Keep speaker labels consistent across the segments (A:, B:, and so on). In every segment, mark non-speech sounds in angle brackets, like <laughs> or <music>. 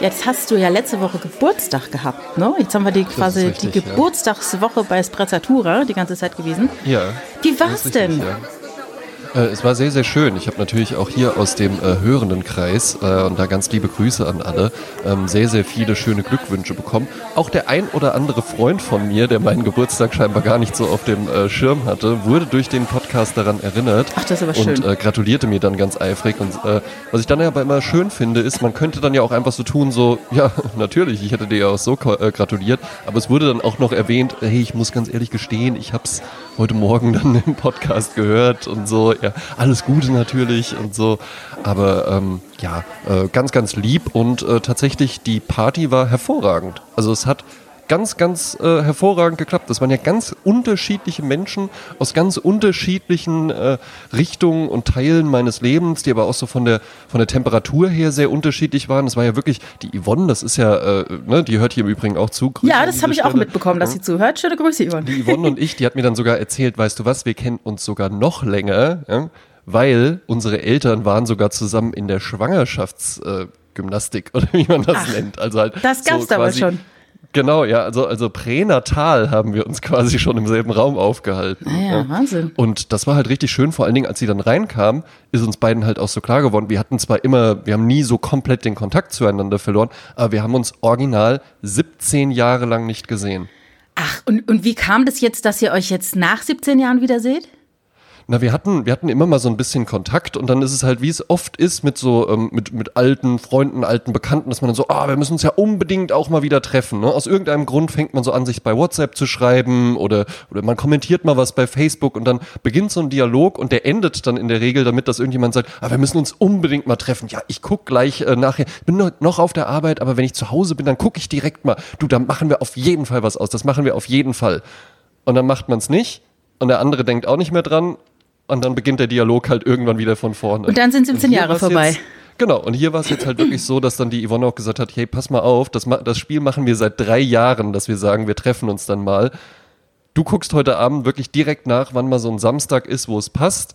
A: Jetzt hast du ja letzte Woche Geburtstag gehabt, ne? Jetzt haben wir die quasi
B: richtig,
A: die
B: ja.
A: Geburtstagswoche bei Sprezzatura die ganze Zeit gewesen.
B: Ja.
A: Wie war's
B: richtig,
A: denn?
B: Ja. Äh, es war sehr, sehr schön. Ich habe natürlich auch hier aus dem äh, hörenden Kreis äh, und da ganz liebe Grüße an alle, ähm, sehr, sehr viele schöne Glückwünsche bekommen. Auch der ein oder andere Freund von mir, der meinen Geburtstag scheinbar gar nicht so auf dem äh, Schirm hatte, wurde durch den Podcast daran erinnert.
A: Ach, das ist aber
B: Und
A: schön.
B: äh, gratulierte mir dann ganz eifrig. Und äh, was ich dann aber immer schön finde, ist, man könnte dann ja auch einfach so tun, so, <laughs> ja, natürlich, ich hätte dir ja auch so äh, gratuliert, aber es wurde dann auch noch erwähnt, hey, ich muss ganz ehrlich gestehen, ich hab's heute Morgen dann <laughs> im Podcast gehört und so, <laughs> ja, alles Gute natürlich und so, aber ähm, ja, äh, ganz, ganz lieb und äh, tatsächlich die Party war hervorragend. Also es hat ganz, ganz äh, hervorragend geklappt. Das waren ja ganz unterschiedliche Menschen aus ganz unterschiedlichen äh, Richtungen und Teilen meines Lebens, die aber auch so von der von der Temperatur her sehr unterschiedlich waren. Das war ja wirklich die Yvonne, das ist ja, äh, ne, die hört hier im Übrigen auch zu. Grüße
A: Ja, das habe ich auch
B: Stelle.
A: mitbekommen, dass sie zuhört. Schöne Grüße, Yvonne.
B: Die Yvonne und ich, die hat mir dann sogar erzählt, weißt du was, wir kennen uns sogar noch länger, ja, weil unsere Eltern waren sogar zusammen in der Schwangerschaftsgymnastik äh, Gymnastik, <laughs> oder wie man das
A: Ach,
B: nennt. Also halt
A: das gab's da wohl
B: quasi-
A: schon.
B: Genau, ja, also, also pränatal haben wir uns quasi schon im selben Raum aufgehalten.
A: Ah ja, Wahnsinn.
B: Und das war halt richtig schön, vor allen Dingen, als sie dann reinkam, ist uns beiden halt auch so klar geworden. Wir hatten zwar immer, wir haben nie so komplett den Kontakt zueinander verloren, aber wir haben uns original 17 Jahre lang nicht gesehen.
A: Ach, und, und wie kam das jetzt, dass ihr euch jetzt nach 17 Jahren wieder seht?
B: Na, wir hatten, wir hatten immer mal so ein bisschen Kontakt und dann ist es halt, wie es oft ist mit so, ähm, mit, mit alten Freunden, alten Bekannten, dass man dann so, ah, wir müssen uns ja unbedingt auch mal wieder treffen. Ne? Aus irgendeinem Grund fängt man so an, sich bei WhatsApp zu schreiben oder, oder man kommentiert mal was bei Facebook und dann beginnt so ein Dialog und der endet dann in der Regel damit, dass irgendjemand sagt, ah, wir müssen uns unbedingt mal treffen. Ja, ich guck gleich äh, nachher, bin noch- noch auf der Arbeit, aber wenn ich zu Hause bin, dann gucke ich direkt mal. Du, da machen wir auf jeden Fall was aus, das machen wir auf jeden Fall. Und dann macht man es nicht und der andere denkt auch nicht mehr dran und dann beginnt der Dialog halt irgendwann wieder von vorne.
A: Und dann sind 17
B: hier
A: Jahre vorbei.
B: Jetzt, genau, und hier war es jetzt halt wirklich so, dass dann die Yvonne auch gesagt hat, hey, pass mal auf, das, das Spiel machen wir seit drei Jahren, dass wir sagen, wir treffen uns dann mal. Du guckst heute Abend wirklich direkt nach, wann mal so ein Samstag ist, wo es passt.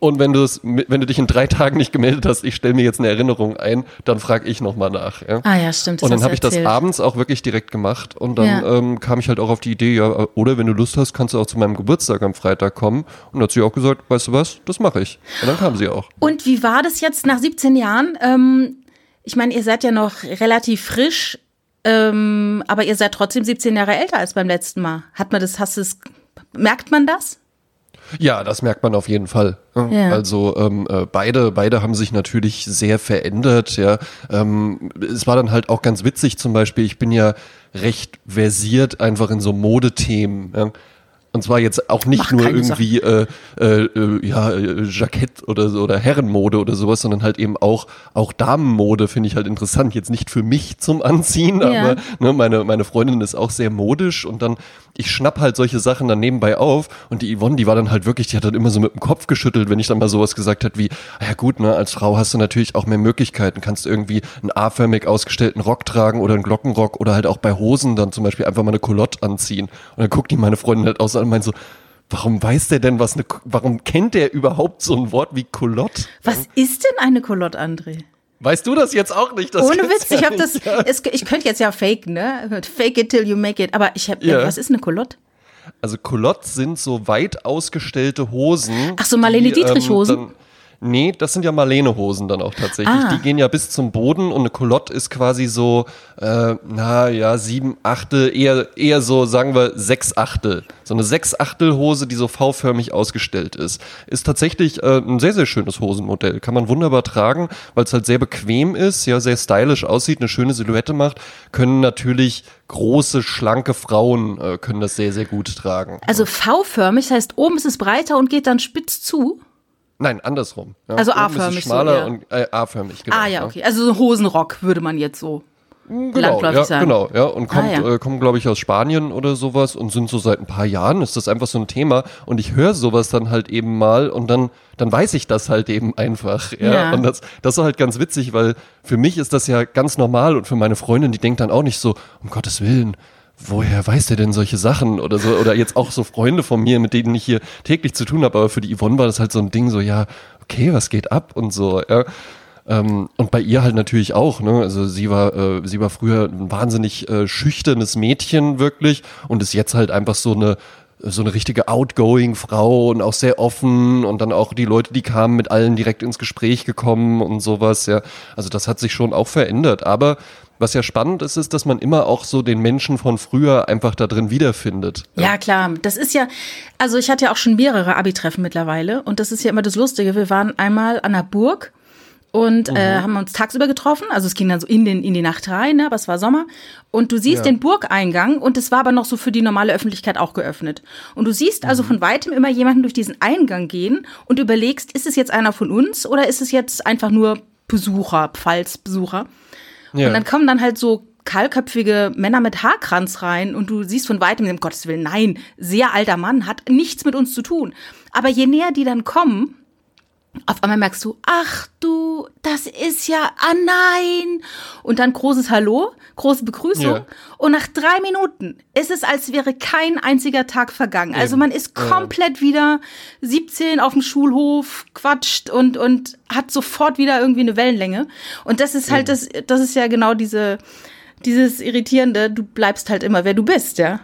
B: Und wenn du es, wenn du dich in drei Tagen nicht gemeldet hast, ich stelle mir jetzt eine Erinnerung ein, dann frage ich nochmal nach. Ja?
A: Ah ja, stimmt. das
B: Und dann habe ich das abends auch wirklich direkt gemacht und dann
A: Ja.
B: ähm, kam ich halt auch auf die Idee, ja, oder wenn du Lust hast, kannst du auch zu meinem Geburtstag am Freitag kommen. Und dann hat sie auch gesagt, weißt du was, das mache ich. Und dann kam sie auch.
A: Und wie war das jetzt nach 17 Jahren? Ähm, ich meine, ihr seid ja noch relativ frisch, ähm, aber ihr seid trotzdem 17 Jahre älter als beim letzten Mal. Hat man das, hast du es, merkt man das?
B: Ja, das merkt man auf jeden Fall. Ja. Also ähm, äh, beide, beide haben sich natürlich sehr verändert. Ja, ähm, es war dann halt auch ganz witzig. Zum Beispiel, ich bin ja recht versiert einfach in so Modethemen. Ja. Und zwar jetzt auch nicht
A: Mach
B: nur irgendwie äh, äh, äh, ja äh, Jackett oder so oder Herrenmode oder sowas, sondern halt eben auch auch Damenmode finde ich halt interessant. Jetzt nicht für mich zum Anziehen,
A: Ja.
B: aber ne, meine meine Freundin ist auch sehr modisch und dann ich schnapp halt solche Sachen dann nebenbei auf und die Yvonne, die war dann halt wirklich, die hat dann immer so mit dem Kopf geschüttelt, wenn ich dann mal sowas gesagt hat wie, "Ah ja gut, ne, als Frau hast du natürlich auch mehr Möglichkeiten, kannst irgendwie einen A-förmig ausgestellten Rock tragen oder einen Glockenrock oder halt auch bei Hosen dann zum Beispiel einfach mal eine Culotte anziehen. Und dann guckt die meine Freundin halt aus und meint so, warum weiß der denn was, eine, warum kennt der überhaupt so ein Wort wie Culotte?
A: Was ist denn eine Culotte, André?
B: Weißt du das jetzt auch nicht? Das
A: Ohne Witz,
B: ja
A: ich habe das, es, ich könnte jetzt ja faken, ne? Fake it till you make it. Aber ich habe,
B: Ja.
A: was ist eine Culotte?
B: Also Culottes sind so weit ausgestellte Hosen.
A: Ach so, Marlene
B: die,
A: Dietrich-Hosen?
B: Nee, das sind ja Marlene-Hosen dann auch tatsächlich.
A: Ah.
B: Die gehen ja bis zum Boden und eine Culotte ist quasi so, äh, na ja, sieben Achtel, eher, eher so, sagen wir, sechs Achtel. So eine sechs Achtel Hose, die so V-förmig ausgestellt ist. Ist tatsächlich äh, ein sehr, sehr schönes Hosenmodell. Kann man wunderbar tragen, weil es halt sehr bequem ist, ja, sehr stylisch aussieht, eine schöne Silhouette macht. Können natürlich große, schlanke Frauen äh, können das sehr, sehr gut tragen.
A: Also V-förmig, das heißt, oben ist es breiter und geht dann spitz zu.
B: Nein, andersrum. Ja.
A: Also A-förmig so,
B: schmaler
A: ja.
B: und äh, A-förmig, genau.
A: ah ja, okay. Also so ein Hosenrock würde man jetzt so.
B: Genau, ja,
A: sagen.
B: genau, ja. Und kommt,
A: Ah, ja.
B: Äh, kommen, glaube ich, aus Spanien oder sowas und sind so seit ein paar Jahren, ist das einfach so ein Thema. Und ich höre sowas dann halt eben mal und dann, dann weiß ich das halt eben einfach. Ja.
A: Ja.
B: Und das, das ist halt ganz witzig, weil für mich ist das ja ganz normal und für meine Freundin, die denkt dann auch nicht so, um Gottes Willen, woher weiß der denn solche Sachen oder so oder jetzt auch so Freunde von mir, mit denen ich hier täglich zu tun habe, aber für die Yvonne war das halt so ein Ding so, ja, okay, was geht ab und so, ja. Ähm, und bei ihr halt natürlich auch, ne? Also sie war, äh, sie war früher ein wahnsinnig äh, schüchternes Mädchen wirklich und ist jetzt halt einfach so eine so eine richtige outgoing Frau und auch sehr offen und dann auch die Leute, die kamen, mit allen direkt ins Gespräch gekommen und sowas, ja. Also das hat sich schon auch verändert. Aber was ja spannend ist, ist, dass man immer auch so den Menschen von früher einfach da drin wiederfindet.
A: Ja. ja, klar. Das ist ja, also ich hatte ja auch schon mehrere Abi-Treffen mittlerweile und das ist ja immer das Lustige. Wir waren einmal an der Burg und äh, mhm. äh, haben uns tagsüber getroffen. Also es ging dann so in, den, in die Nacht rein, ne? aber es war Sommer. Und du siehst ja. den Burgeingang und es war aber noch so für die normale Öffentlichkeit auch geöffnet. Und du siehst also mhm. von weitem immer jemanden durch diesen Eingang gehen und überlegst, ist es jetzt einer von uns oder ist es jetzt einfach nur Besucher, Pfalzbesucher? Ja. Und dann kommen dann halt so kahlköpfige Männer mit Haarkranz rein und du siehst von weitem, um Gottes Willen, nein, sehr alter Mann, hat nichts mit uns zu tun. Aber je näher die dann kommen, auf einmal merkst du, ach du, das ist ja, ah nein. Und dann großes Hallo, große Begrüßung. Ja. Und nach drei Minuten ist es, als wäre kein einziger Tag vergangen. Also man ist komplett ja. wieder 17 auf dem Schulhof, quatscht und, und hat sofort wieder irgendwie eine Wellenlänge. Und das ist halt, das, das ist ja genau diese, dieses Irritierende, du bleibst halt immer, wer du bist, ja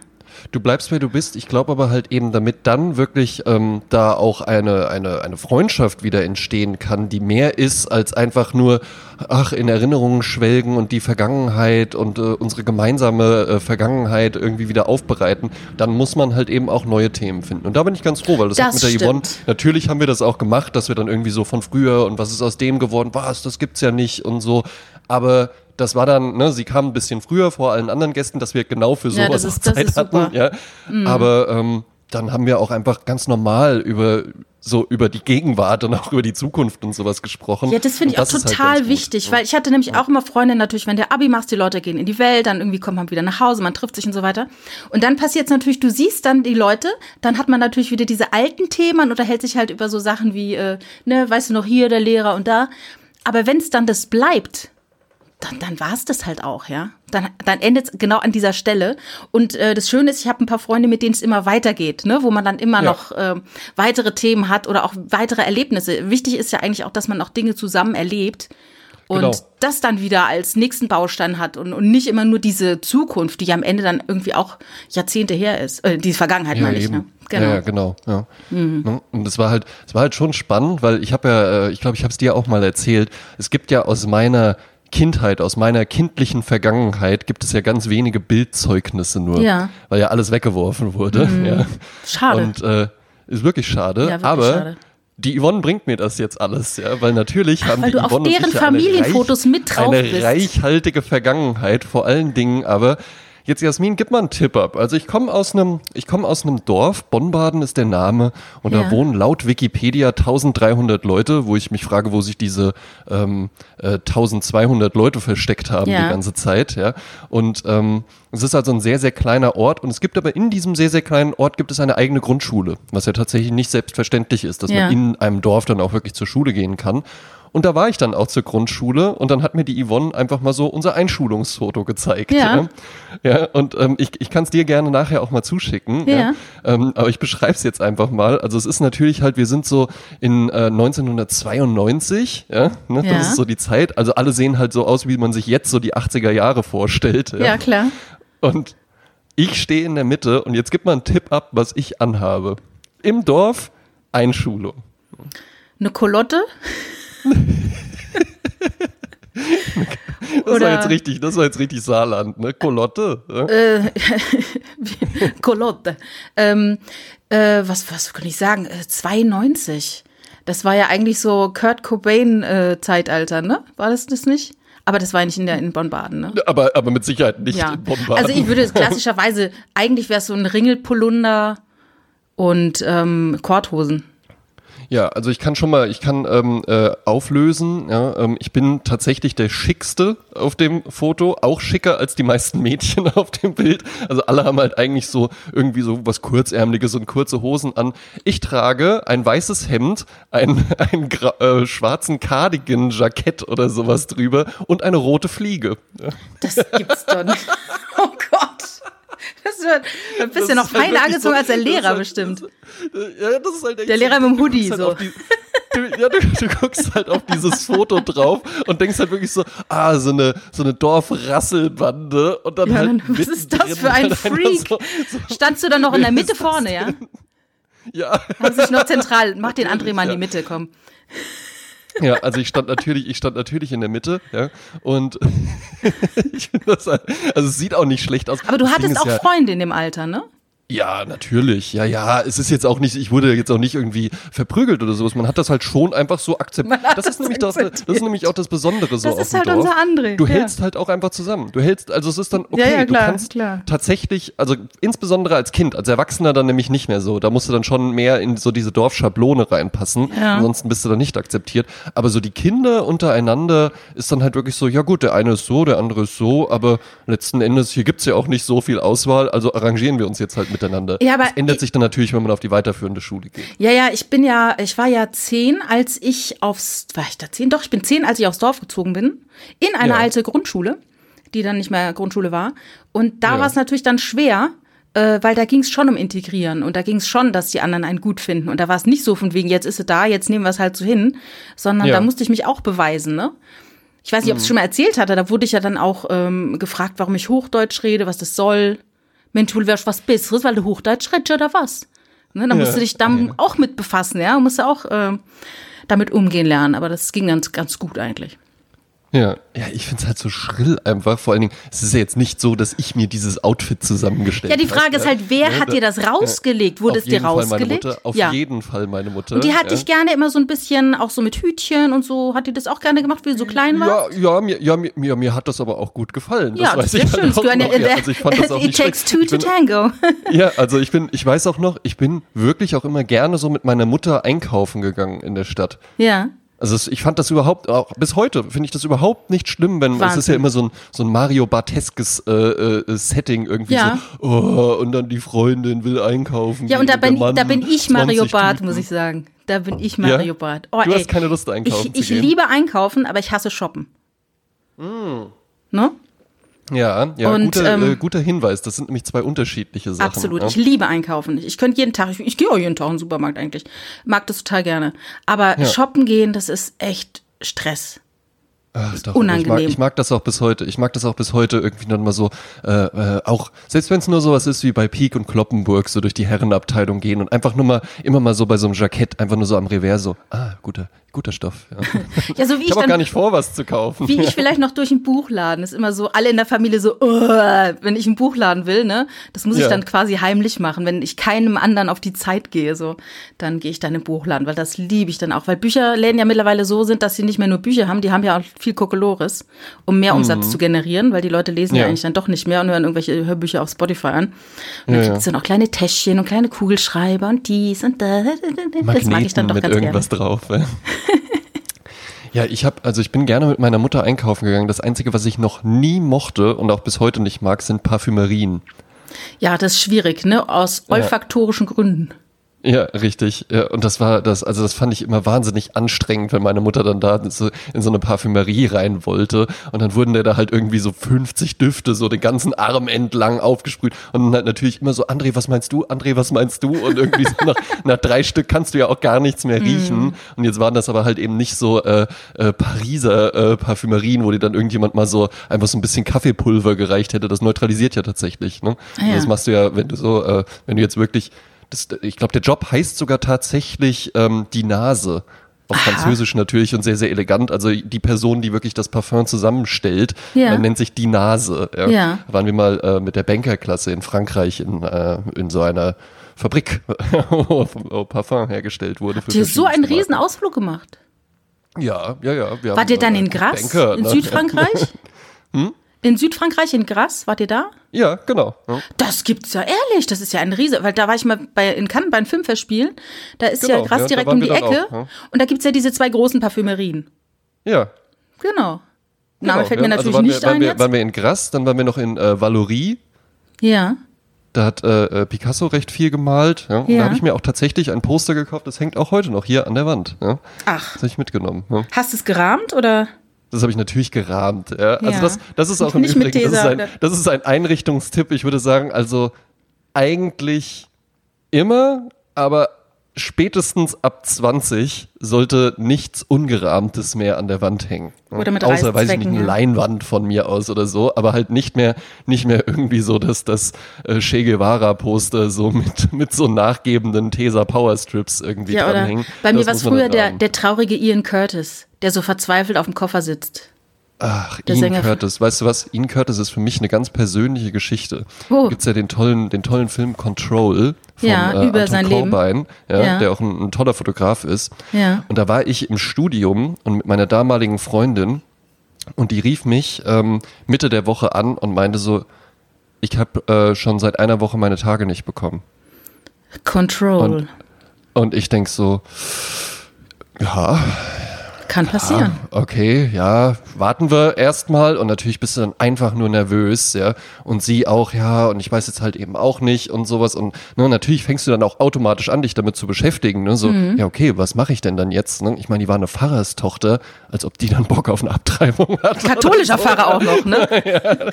B: du bleibst, wer du bist. Ich glaube aber halt eben, damit dann wirklich ähm, da auch eine, eine, eine Freundschaft wieder entstehen kann, die mehr ist als einfach nur, ach, in Erinnerungen schwelgen und die Vergangenheit und äh, unsere gemeinsame äh, Vergangenheit irgendwie wieder aufbereiten, dann muss man halt eben auch neue Themen finden. Und da bin ich ganz froh, weil das, das hat mit der stimmt. Yvonne, natürlich haben wir das auch gemacht, dass wir dann irgendwie so von früher und was ist aus dem geworden, was, das gibt's ja nicht und so. Aber das war dann, ne, sie kam ein bisschen früher vor allen anderen Gästen, dass wir genau für sowas ja, ist, Zeit hatten. Ja. Mhm. Aber ähm, dann haben wir auch einfach ganz normal über so über die Gegenwart und auch über die Zukunft und sowas gesprochen.
A: Ja, das finde ich auch halt total halt wichtig, weil ich hatte nämlich ja. auch immer Freunde natürlich, wenn der Abi machst, die Leute gehen in die Welt, dann irgendwie kommt man wieder nach Hause, man trifft sich und so weiter. Und dann passiert es natürlich, du siehst dann die Leute, dann hat man natürlich wieder diese alten Themen und unterhält sich halt über so Sachen wie, äh, ne, weißt du noch, hier der Lehrer und da. Aber wenn es dann das bleibt, dann, dann war es das halt auch, ja. Dann, dann endet es genau an dieser Stelle. Und äh, das Schöne ist, ich habe ein paar Freunde, mit denen es immer weitergeht, ne? wo man dann immer ja. noch äh, weitere Themen hat oder auch weitere Erlebnisse. Wichtig ist ja eigentlich auch, dass man auch Dinge zusammen erlebt und genau. das dann wieder als nächsten Baustein hat und, und nicht immer nur diese Zukunft, die am Ende dann irgendwie auch Jahrzehnte her ist, äh, die Vergangenheit ja, meine ich. Ne?
B: Genau. Ja, genau. Ja. Mhm. Ne? Und es war halt, es war halt schon spannend, weil ich habe ja, äh, ich glaube, ich habe es dir auch mal erzählt. Es gibt ja aus meiner Kindheit, aus meiner kindlichen Vergangenheit gibt es ja ganz wenige Bildzeugnisse nur, ja. weil ja alles weggeworfen wurde. Mhm. Ja.
A: Schade.
B: Und äh, ist wirklich schade. Ja, wirklich aber schade. die Yvonne bringt mir das jetzt alles, ja, weil natürlich Ach, haben weil die
A: du
B: Yvonne
A: auf deren Familienfotos reich, mit drauf
B: eine
A: bist.
B: reichhaltige Vergangenheit, vor allen Dingen aber Jetzt Jasmin, gib mal einen Tipp ab. Also ich komme aus einem, ich komme aus einem Dorf, Bonnbaden ist der Name, und ja. da wohnen laut Wikipedia 1300 Leute, wo ich mich frage, wo sich diese ähm, äh, 1200 Leute versteckt haben ja. die ganze Zeit. Ja. Und ähm, es ist also ein sehr, sehr kleiner Ort und es gibt aber in diesem sehr, sehr kleinen Ort gibt es eine eigene Grundschule, was ja tatsächlich nicht selbstverständlich ist, dass ja. man in einem Dorf dann auch wirklich zur Schule gehen kann. Und da war ich dann auch zur Grundschule und dann hat mir die Yvonne einfach mal so unser Einschulungsfoto gezeigt. Ja. Ja, und ähm, ich, ich kann es dir gerne nachher auch mal zuschicken. Ja. ja. Ähm, aber ich beschreibe es jetzt einfach mal. Also es ist natürlich halt, wir sind so in äh, 1992, ja, ne? das ja. ist so die Zeit. Also alle sehen halt so aus, wie man sich jetzt so die 80er Jahre vorstellt.
A: Ja, ja klar.
B: Und ich stehe in der Mitte und jetzt gib mal einen Tipp ab, was ich anhabe. Im Dorf Einschulung.
A: Eine Kolotte?
B: Das war jetzt richtig, das war jetzt richtig Saarland, ne? Kolotte.
A: Ja? Äh, <laughs> Kolotte. Ähm, äh, was, was kann ich sagen? 92. Äh, das war ja eigentlich so Kurt Cobain-Zeitalter, äh, ne? War das das nicht? Aber das war nicht in, der, in Bonn-Baden, ne?
B: Aber, aber mit Sicherheit nicht ja. in
A: Bonn-Baden. Also ich würde <laughs> klassischerweise, eigentlich wäre es so ein Ringelpolunder und ähm, Korthosen.
B: Ja, also ich kann schon mal, ich kann ähm, äh, auflösen. Ja, ähm, ich bin tatsächlich der schickste auf dem Foto, auch schicker als die meisten Mädchen <laughs> auf dem Bild. Also alle haben halt eigentlich so irgendwie so was kurzärmliches und kurze Hosen an. Ich trage ein weißes Hemd, ein, <laughs> ein äh, schwarzen Cardigan-Jackett oder sowas drüber und eine rote Fliege.
A: Das gibt's doch nicht. <laughs> Oh Gott. Das wird ein bisschen noch feiner angezogen so, als der Lehrer halt, bestimmt.
B: ja, das ist halt
A: Der Lehrer mit dem Hoodie halt so.
B: Die, du, ja, du, du guckst halt auf dieses <laughs> Foto drauf und denkst halt wirklich so, ah, so eine, so eine Dorfrasselbande und dann
A: Ja,
B: halt
A: dann, was ist das für ein <laughs>
B: halt
A: Freak?
B: So, so,
A: Standst du dann noch in der Mitte
B: das
A: vorne, ja?
B: ja.
A: Haben sich noch zentral. Mach den André mal in die. Mitte, komm.
B: Ja, also ich stand natürlich, ich stand natürlich in der Mitte, ja, und <laughs> ich finde das, halt- also es sieht auch nicht schlecht aus.
A: Aber du
B: Das
A: hattest auch
B: ja,
A: Freunde in dem Alter, ne?
B: Ja, natürlich. Ja, ja. Es ist jetzt auch nicht, ich wurde jetzt auch nicht irgendwie verprügelt oder sowas. Man hat das halt schon einfach so akzeptiert.
A: Hat
B: Das ist
A: das
B: nämlich das, das ist nämlich auch das Besondere so
A: Das ist halt
B: Dorf.
A: unser André,
B: Du
A: ja.
B: hältst halt auch einfach zusammen. Du hältst, also es ist dann okay,
A: Ja, ja, klar,
B: du kannst
A: klar.
B: tatsächlich, also insbesondere als Kind, als Erwachsener dann nämlich nicht mehr so. Da musst du dann schon mehr in so diese Dorfschablone reinpassen. Ansonsten bist du dann nicht akzeptiert. Aber so die Kinder untereinander ist dann halt wirklich so, ja gut, der eine ist so, der andere ist so, aber letzten Endes, hier gibt's ja auch nicht so viel Auswahl, also arrangieren wir uns jetzt halt miteinander.
A: Ja, aber
B: das ändert
A: ich-
B: sich dann natürlich, wenn man auf die weiterführende Schule geht.
A: Ja, ja, ich bin ja, ich war ja zehn, als ich aufs, war ich da zehn? Doch, ich bin zehn, als ich aufs Dorf gezogen bin. In eine
B: Ja.
A: alte Grundschule, die dann nicht mehr Grundschule war. Und da
B: Ja.
A: war es natürlich dann schwer, äh, weil da ging es schon um Integrieren und da ging es schon, dass die anderen einen gut finden. Und da war es nicht so von wegen, jetzt ist sie da, jetzt nehmen wir es halt so hin, sondern
B: Ja.
A: da musste ich mich auch beweisen, ne? Ich weiß nicht, ob ich es schon mal erzählt hatte, da wurde ich ja dann auch ähm, gefragt, warum ich Hochdeutsch rede, was das soll. Mensch, du wärst was Besseres, weil du Hochdeutsch redest oder was? Ne, dann
B: Ja,
A: musst du dich dann
B: ja.
A: auch mit befassen, ja, musst du auch ähm, damit umgehen lernen, aber das ging ganz, ganz gut eigentlich.
B: Ja, ja, ich find's halt so schrill einfach. Vor allen Dingen, es ist ja jetzt nicht so, dass ich mir dieses Outfit zusammengestellt
A: Ja, die
B: habe.
A: Frage ist halt, wer
B: Ja,
A: hat
B: da-
A: dir das rausgelegt? Wurde es dir
B: jeden Fall
A: rausgelegt?
B: Meine Mutter, auf
A: ja.
B: jeden Fall meine Mutter.
A: Und die hatte
B: ja.
A: ich gerne immer so ein bisschen, auch so mit Hütchen und so. Hat die das auch gerne gemacht, wie du so klein war?
B: Ja, ja, mir, ja mir, mir, mir hat das aber auch gut gefallen.
A: Ja,
B: das weiß
A: das ist
B: ich
A: schön.
B: halt
A: Das ja
B: Ja,
A: der,
B: also ich fand <laughs> das auch
A: It
B: nicht
A: takes
B: schlecht.
A: two to tango. <laughs>
B: Ja, also ich bin, ich weiß auch noch, ich bin wirklich auch immer gerne so mit meiner Mutter einkaufen gegangen in der Stadt.
A: ja.
B: Also ich fand das überhaupt, auch bis heute finde ich das überhaupt nicht schlimm, wenn es ist
A: Wahnsinn.
B: ja immer so ein, so ein Mario Barteskes äh, äh, Setting irgendwie
A: Ja.
B: so, oh, und dann die Freundin will einkaufen.
A: Ja, und da bin, da bin ich Mario
B: 20
A: Bart,
B: Tüten.
A: muss ich sagen. Da bin ich Mario Bart. Oh,
B: Du
A: ey.
B: hast keine Lust einkaufen
A: Ich, ich liebe einkaufen, aber ich hasse shoppen. Ne?
B: Ja, ja,
A: Und,
B: guter,
A: ähm,
B: äh, guter Hinweis. Das sind nämlich zwei unterschiedliche Sachen.
A: Absolut.
B: Ja.
A: Ich liebe einkaufen. Ich könnte jeden Tag, ich, ich gehe auch jeden Tag in den Supermarkt eigentlich. Mag das total gerne. Aber
B: Ja.
A: shoppen gehen, das ist echt Stress.
B: Ach, doch,
A: unangenehm.
B: Ich mag, ich mag das auch bis heute. Ich mag das auch bis heute irgendwie dann mal so, äh, äh, auch, selbst wenn es nur sowas ist wie bei Peak und Kloppenburg, so durch die Herrenabteilung gehen und einfach nur mal, immer mal so bei so einem Jackett, einfach nur so am Revers so, ah, guter, guter Stoff. Ja.
A: Ja, so wie
B: Ich
A: ich,
B: habe auch gar nicht vor, was zu kaufen.
A: wie ich vielleicht noch durch einen Buchladen. Ist immer so, alle in der Familie so, "Oh", wenn ich einen Buchladen will, ne? Das muss ich
B: Ja.
A: dann quasi heimlich machen. Wenn ich keinem anderen auf die Zeit gehe, so, dann gehe ich dann in den Buchladen, weil das liebe ich dann auch. Weil Bücherläden ja mittlerweile so sind, dass sie nicht mehr nur Bücher haben, die haben ja auch viel Kokolores, um mehr Umsatz zu generieren, weil die Leute lesen ja.
B: Mhm. Ja.
A: eigentlich dann doch nicht mehr und hören irgendwelche Hörbücher auf Spotify an. Und
B: Ja,
A: dann
B: ja.
A: gibt's dann auch kleine Täschchen und kleine Kugelschreiber und dies und das. Das mag ich dann doch
B: mit
A: ganz gerne.
B: irgendwas drauf. Ja. Ja, ich habe, also ich bin gerne mit meiner Mutter einkaufen gegangen. Das Einzige, was ich noch nie mochte und auch bis heute nicht mag, sind Parfümerien.
A: Ja, das ist schwierig, ne? Aus olfaktorischen Gründen.
B: Ja, richtig. Ja, und das war das, also das fand ich immer wahnsinnig anstrengend, wenn meine Mutter dann da so in so eine Parfümerie rein wollte und dann wurden der da halt irgendwie so 50 Düfte so den ganzen Arm entlang aufgesprüht und dann halt natürlich immer so, André, was meinst du? André, was meinst du? Und irgendwie so nach, <laughs> nach drei Stück kannst du ja auch gar nichts mehr riechen. Und jetzt waren das aber halt eben nicht so äh, äh, Pariser äh, Parfümerien, wo dir dann irgendjemand mal so einfach so ein bisschen Kaffeepulver gereicht hätte. Das neutralisiert ja tatsächlich. Ne?
A: Ah, ja.
B: Das machst du ja, wenn du so, äh, wenn du jetzt wirklich das, ich glaube, der Job heißt sogar tatsächlich ähm, die Nase. Auf Französisch natürlich und sehr, sehr elegant. Also die Person, die wirklich das Parfum zusammenstellt,
A: Ja.
B: äh, nennt sich die Nase. Ja.
A: Ja.
B: Da waren wir mal äh, mit der Bankerklasse in Frankreich in, äh, in so einer Fabrik, <laughs> wo wo Parfum hergestellt wurde.
A: Habt ihr so einen
B: verschiedenste
A: riesen Ausflug gemacht?
B: Ja, ja, ja. Wir
A: Wart
B: haben,
A: ihr dann
B: äh,
A: in Grasse?
B: Banker,
A: in
B: ne?
A: Südfrankreich? <laughs>
B: Hm?
A: In Südfrankreich, in Grasse, wart ihr da?
B: Ja, genau. Ja.
A: Das gibt's ja ehrlich, das ist ja ein Riese, weil da war ich mal bei, in Cannes beim Filmfestspiel, da ist ja
B: Genau, ja, da
A: direkt
B: waren
A: um die Ecke
B: auch, ja.
A: und da gibt's ja diese zwei großen Parfümerien.
B: ja.
A: Genau. Name
B: genau,
A: fällt
B: ja.
A: mir natürlich
B: also waren
A: nicht
B: wir, waren
A: ein
B: wir,
A: jetzt.
B: Waren wir in Grasse, dann waren wir noch in äh, Valorie.
A: ja.
B: Da hat äh, äh, Picasso recht viel gemalt. Ja? Und
A: Ja.
B: da habe ich mir auch tatsächlich ein Poster gekauft, das hängt auch heute noch hier an der Wand. Ja?
A: Ach,
B: Das habe ich mitgenommen. Ja?
A: hast du es gerahmt oder?
B: Das habe ich natürlich gerahmt. Ja? Also das, das ist auch im Übrigen, das ist, ein, das ist ein Einrichtungstipp. Ich würde sagen, also eigentlich immer, aber spätestens ab 20 sollte nichts Ungerahmtes mehr an der Wand hängen.
A: Oder mit
B: Außer, weiß ich nicht, eine. Leinwand von mir aus oder so, aber halt nicht mehr, nicht mehr irgendwie so, dass das äh, Che Guevara-Poster so <laughs> mit, mit so nachgebenden Tesa Power Strips irgendwie
A: Ja,
B: dranhängen.
A: bei mir war es früher
B: nicht
A: der, der traurige Ian Curtis, der so verzweifelt auf dem Koffer sitzt.
B: Ach,
A: der
B: Ian
A: Sänger-
B: Curtis. Weißt du was? Ian Curtis ist für mich eine ganz persönliche Geschichte.
A: Oh.
B: Da gibt's ja den tollen, den tollen Film Control von
A: Ja,
B: äh,
A: über
B: Anton
A: sein Leben.
B: Corbijn, ja,
A: Ja.
B: der auch ein, ein toller Fotograf ist.
A: Ja.
B: Und da war ich im Studium und mit meiner damaligen Freundin und die rief mich ähm, Mitte der Woche an und meinte so, ich habe äh, schon seit einer Woche meine Tage nicht bekommen.
A: Control.
B: Und- Und ich denk so, ja,
A: Kann passieren.
B: okay, ja, warten wir erstmal und natürlich bist du dann einfach nur nervös, ja, und sie auch, ja, und ich weiß jetzt halt eben auch nicht und sowas und ne, natürlich fängst du dann auch automatisch an, dich damit zu beschäftigen, ne, so,
A: Mhm.
B: ja, okay, was mache ich denn dann jetzt, ne? Ich meine, die war eine Pfarrerstochter, als ob die dann Bock auf eine Abtreibung hat.
A: Katholischer Pfarrer auch noch, ne? <laughs>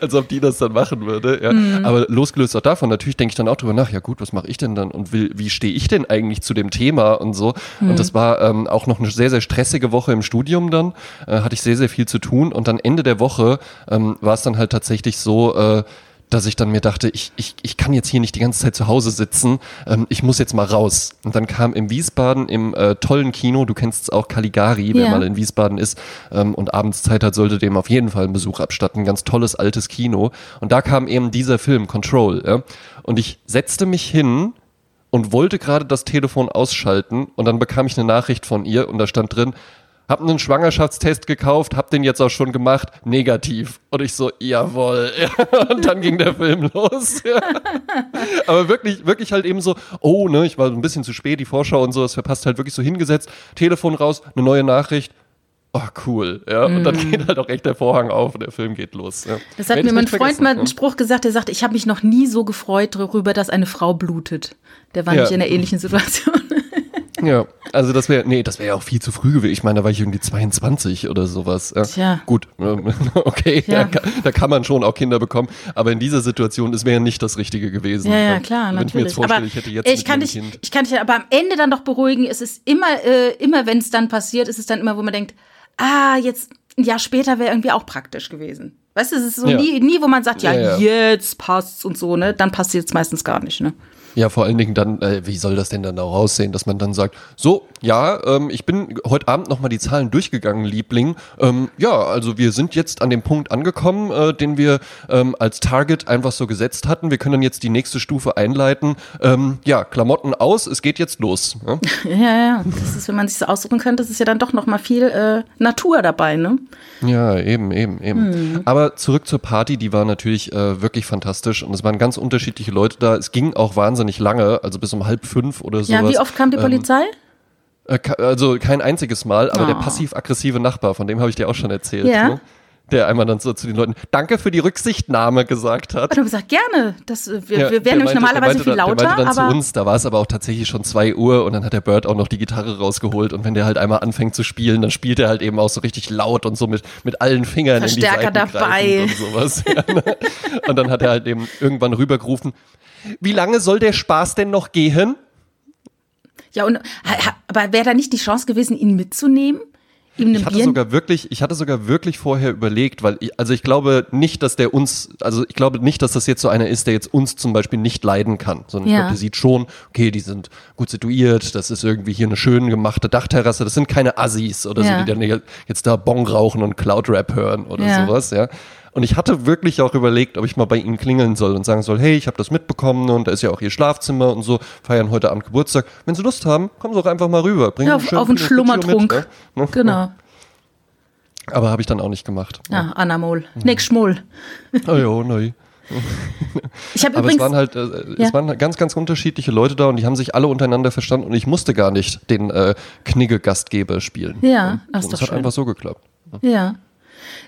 B: als ob die das dann machen würde. Ja.
A: Mhm.
B: Aber losgelöst auch davon, natürlich denke ich dann auch drüber nach, ja gut, was mache ich denn dann und will, wie stehe ich denn eigentlich zu dem Thema und so.
A: Mhm.
B: Und das war ähm, auch noch eine sehr, sehr stressige Woche im Studium dann, äh, hatte ich sehr, sehr viel zu tun und dann Ende der Woche ähm, war es dann halt tatsächlich so, äh, dass ich dann mir dachte, ich, ich, ich kann jetzt hier nicht die ganze Zeit zu Hause sitzen, ähm, ich muss jetzt mal raus. Und dann kam im Wiesbaden im äh, tollen Kino, du kennst es auch, Caligari, wer
A: Ja.
B: mal in Wiesbaden ist ähm, und abends Zeit hat, sollte dem auf jeden Fall einen Besuch abstatten. Ganz tolles altes Kino. Und da kam eben dieser Film, Control. Ja? Und ich setzte mich hin und wollte gerade das Telefon ausschalten und dann bekam ich eine Nachricht von ihr und da stand drin, hab einen Schwangerschaftstest gekauft, hab den jetzt auch schon gemacht, negativ. Und ich so, jawohl. Ja, <laughs> und dann ging der Film los. <laughs> Aber wirklich, wirklich halt eben so, oh, ne, ich war ein bisschen zu spät, die Vorschau und so, das verpasst halt wirklich so hingesetzt, Telefon raus, eine neue Nachricht. Oh, cool. Ja, und dann geht halt auch echt der Vorhang auf und der Film geht los. Ja.
A: Mhm. Das hat
B: Werd
A: mir mein Freund mal einen Spruch gesagt, der sagte, ich habe mich noch nie so gefreut darüber, dass eine Frau blutet. Der war
B: Ja.
A: nicht in einer ähnlichen Situation. <laughs>
B: Ja, also das wäre, nee, das wäre ja auch viel zu früh gewesen. Ich meine, da war ich irgendwie 22 oder sowas. Ja.
A: Tja.
B: Gut, <laughs> okay,
A: Ja.
B: da, kann, da kann man schon auch Kinder bekommen, aber in dieser Situation, es wäre nicht das Richtige gewesen.
A: Ja, ja, klar,
B: Wenn ich mir
A: natürlich.
B: jetzt vorstelle,
A: aber
B: ich hätte jetzt
A: ich kann dich, ich kann dich aber am Ende dann doch beruhigen. Es ist immer, äh, immer wenn es dann passiert, ist es dann immer, wo man denkt, ah, jetzt ein Jahr später wäre irgendwie auch praktisch gewesen. Weißt du, es ist so
B: Ja.
A: nie, nie, wo man sagt, ja,
B: Ja, ja.
A: jetzt passt's und so, ne? Dann passiert es meistens gar nicht, ne?
B: Ja, vor allen Dingen dann, äh, wie soll das denn dann auch aussehen, dass man dann sagt, so, ja, ähm, ich bin heute Abend nochmal die Zahlen durchgegangen, Liebling. Ähm, ja, also wir sind jetzt an dem Punkt angekommen, äh, den wir ähm, als Target einfach so gesetzt hatten. Wir können dann jetzt die nächste Stufe einleiten. Ähm, ja, Klamotten aus, es geht jetzt los. <laughs> Ja?
A: Ja, ja. Das ist, wenn man sich so ausdrücken könnte, das ist ja dann doch noch mal viel äh, Natur dabei, ne?
B: Ja, eben, eben, eben. Aber zurück zur Party, die war natürlich äh, wirklich fantastisch und es waren ganz unterschiedliche Leute da. Es ging auch wahnsinnig lange, also bis um halb fünf oder sowas.
A: Ja, wie oft kam die
B: Ähm,
A: Polizei?
B: Äh, Also kein einziges Mal, aber der
A: Oh.
B: passiv-aggressive Nachbar, von dem habe ich dir auch schon erzählt.
A: Ja.
B: Ne? Der einmal dann so zu den Leuten Danke für die Rücksichtnahme gesagt hat.
A: Und ich gesagt, gerne. Das, äh, wir,
B: Ja,
A: wir wären nämlich normalerweise viel lauter,
B: Der meinte dann
A: aber
B: zu uns, da war es aber auch tatsächlich schon zwei Uhr und dann hat der Bird auch noch die Gitarre rausgeholt und wenn der halt einmal anfängt zu spielen, dann spielt er halt eben auch so richtig laut und so mit, mit allen Fingern
A: Verstärker
B: in die Seiten
A: dabei.
B: und sowas. <laughs> Ja, ne? Und dann hat er halt eben irgendwann rübergerufen, wie lange soll der Spaß denn noch gehen?
A: ja, und, aber wäre da nicht die Chance gewesen, ihn mitzunehmen?
B: Ich hatte
A: Bier
B: sogar wirklich, ich hatte sogar wirklich vorher überlegt, weil ich, also ich glaube nicht, dass der uns, also ich glaube nicht, dass das jetzt so einer ist, der jetzt uns zum Beispiel nicht leiden kann, sondern ich
A: Ja.
B: glaube, der sieht schon, okay, die sind gut situiert, das ist irgendwie hier eine schön gemachte Dachterrasse, das sind keine Assis oder
A: Ja.
B: so, die dann jetzt da Bong rauchen und Cloud-Rap hören oder
A: Ja.
B: sowas, ja. Und ich hatte wirklich auch überlegt, ob ich mal bei ihnen klingeln soll und sagen soll, hey, ich habe das mitbekommen und da ist ja auch ihr Schlafzimmer und so, feiern heute Abend Geburtstag. Wenn sie Lust haben, kommen sie doch einfach mal rüber. Bringen
A: ja, auf, auf einen Schlummertrunk.
B: mit, ne?
A: Genau.
B: Aber habe ich dann auch nicht gemacht.
A: Ja, Anamol.
B: Mhm.
A: Nix Schmoll.
B: Oh ja, nein. <laughs>
A: Ich habe
B: Aber es
A: übrigens.
B: waren halt, äh,
A: Ja.
B: es waren ganz, ganz unterschiedliche Leute da und die haben sich alle untereinander verstanden und ich musste gar nicht den äh, Knigge-Gastgeber spielen.
A: Ja, das ist
B: das
A: doch
B: hat
A: schön.
B: einfach so geklappt.
A: Ja.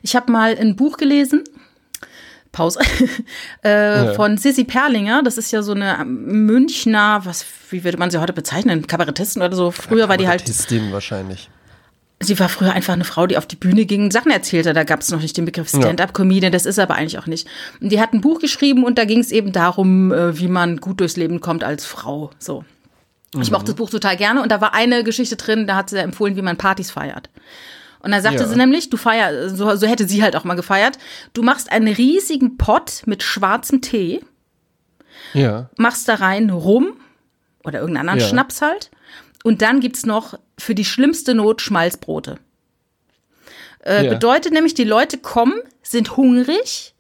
A: Ich habe mal ein Buch gelesen. Pause. <laughs> äh,
B: Ja.
A: Von Sissy Perlinger. Das ist ja so eine Münchner, was, wie würde man sie heute bezeichnen? Kabarettistin oder so. Früher war die halt.
B: Kabarettistin wahrscheinlich.
A: Sie war früher einfach eine Frau, die auf die Bühne ging und Sachen erzählte. Da gab es noch nicht den Begriff Stand-up-Comedian, das ist aber eigentlich auch nicht. Und die hat ein Buch geschrieben und da ging es eben darum, äh, wie man gut durchs Leben kommt als Frau. So. Ich mochte das Buch total gerne und da war eine Geschichte drin, da hat sie empfohlen, wie man Partys feiert. Und dann sagte
B: Ja.
A: sie nämlich, du feier, so, so hätte sie halt auch mal gefeiert, du machst einen riesigen Pott mit schwarzem Tee,
B: Ja.
A: machst da rein Rum oder irgendeinen anderen
B: Ja.
A: Schnaps halt. Und dann gibt's noch für die schlimmste Not Schmalzbrote. Äh,
B: Ja.
A: Bedeutet nämlich, die Leute kommen, sind hungrig,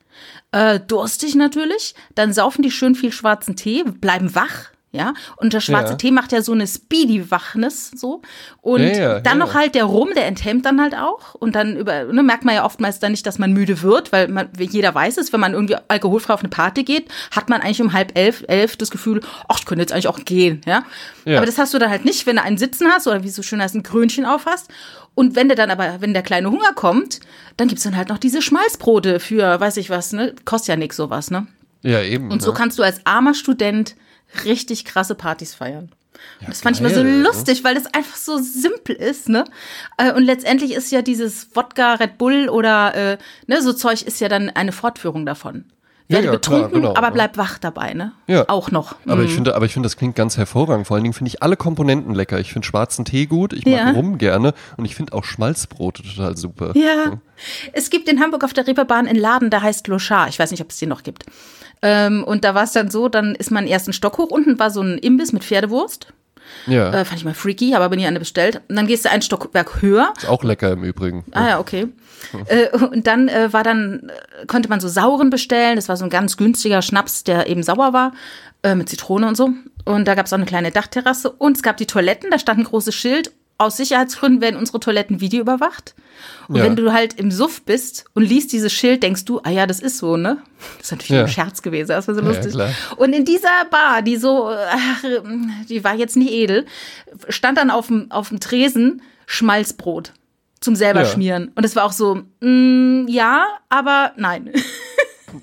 A: äh, durstig natürlich, dann saufen die schön viel schwarzen Tee, bleiben wach. Ja, und der schwarze
B: Ja.
A: Tee macht ja so eine Speedy-Wachnis so. Und
B: Ja, ja,
A: dann noch halt der Rum, der enthemmt dann halt auch. Und dann über, ne, merkt man ja oftmals dann nicht, dass man müde wird, weil man, jeder weiß es, wenn man irgendwie alkoholfrei auf eine Party geht, hat man eigentlich um halb elf, elf das Gefühl, ach, ich könnte jetzt eigentlich auch gehen, ja.
B: Ja.
A: Aber das hast du dann halt nicht, wenn du einen Sitzen hast oder wie es so schön heißt, ein Krönchen auf hast. Und wenn der dann aber, wenn der kleine Hunger kommt, dann gibt's dann halt noch diese Schmalzbrote für, weiß ich was, ne? Kostet ja nix sowas, ne?
B: Ja, eben.
A: Und so
B: ne?
A: kannst du als armer Student richtig krasse Partys feiern. Und das fand ich immer so lustig, weil das einfach so simpel ist, ne? Äh, Und letztendlich ist ja dieses Wodka, Red Bull oder äh, ne, so Zeug ist ja dann eine Fortführung davon.
B: Ja,
A: Werde
B: ja, klar,
A: betrunken,
B: genau,
A: aber bleib wach dabei, ne?
B: Ja.
A: Auch noch.
B: Aber ich
A: Mhm.
B: finde, aber ich finde, das klingt ganz hervorragend. Vor allen Dingen finde ich alle Komponenten lecker. Ich finde schwarzen Tee gut, ich mag
A: Ja.
B: Rum gerne und ich finde auch Schmalzbrote total super.
A: Ja. Es gibt in Hamburg auf der Reeperbahn einen Laden, der heißt Lochar. Ich weiß nicht, ob es den noch gibt. Ähm, und da war es dann so, dann ist man ersten Stock hoch. Unten war so ein Imbiss mit Pferdewurst.
B: Ja,
A: Äh, fand ich mal freaky, aber bin ich eine bestellt. Und dann gehst du einen Stockwerk höher.
B: ist auch lecker im Übrigen.
A: Ah ja, okay. Äh, und dann äh, war dann, äh, konnte man so sauren bestellen. Das war so ein ganz günstiger Schnaps, der eben sauer war, äh, mit Zitrone und so. Und da gab es auch eine kleine Dachterrasse. Und es gab die Toiletten, da stand ein großes Schild. Aus Sicherheitsgründen werden unsere Toiletten videoüberwacht. Und
B: Ja.
A: wenn du halt im Suff bist und liest dieses Schild, denkst du, ah ja, das ist so, ne? Das ist natürlich
B: Ja.
A: ein Scherz gewesen, das war so
B: Ja,
A: lustig.
B: klar.
A: und in dieser Bar, die so, ach, die war jetzt nicht edel, stand dann auf dem, auf dem Tresen Schmalzbrot zum selber
B: Ja.
A: schmieren. Und es war auch so, mm, ja, aber nein.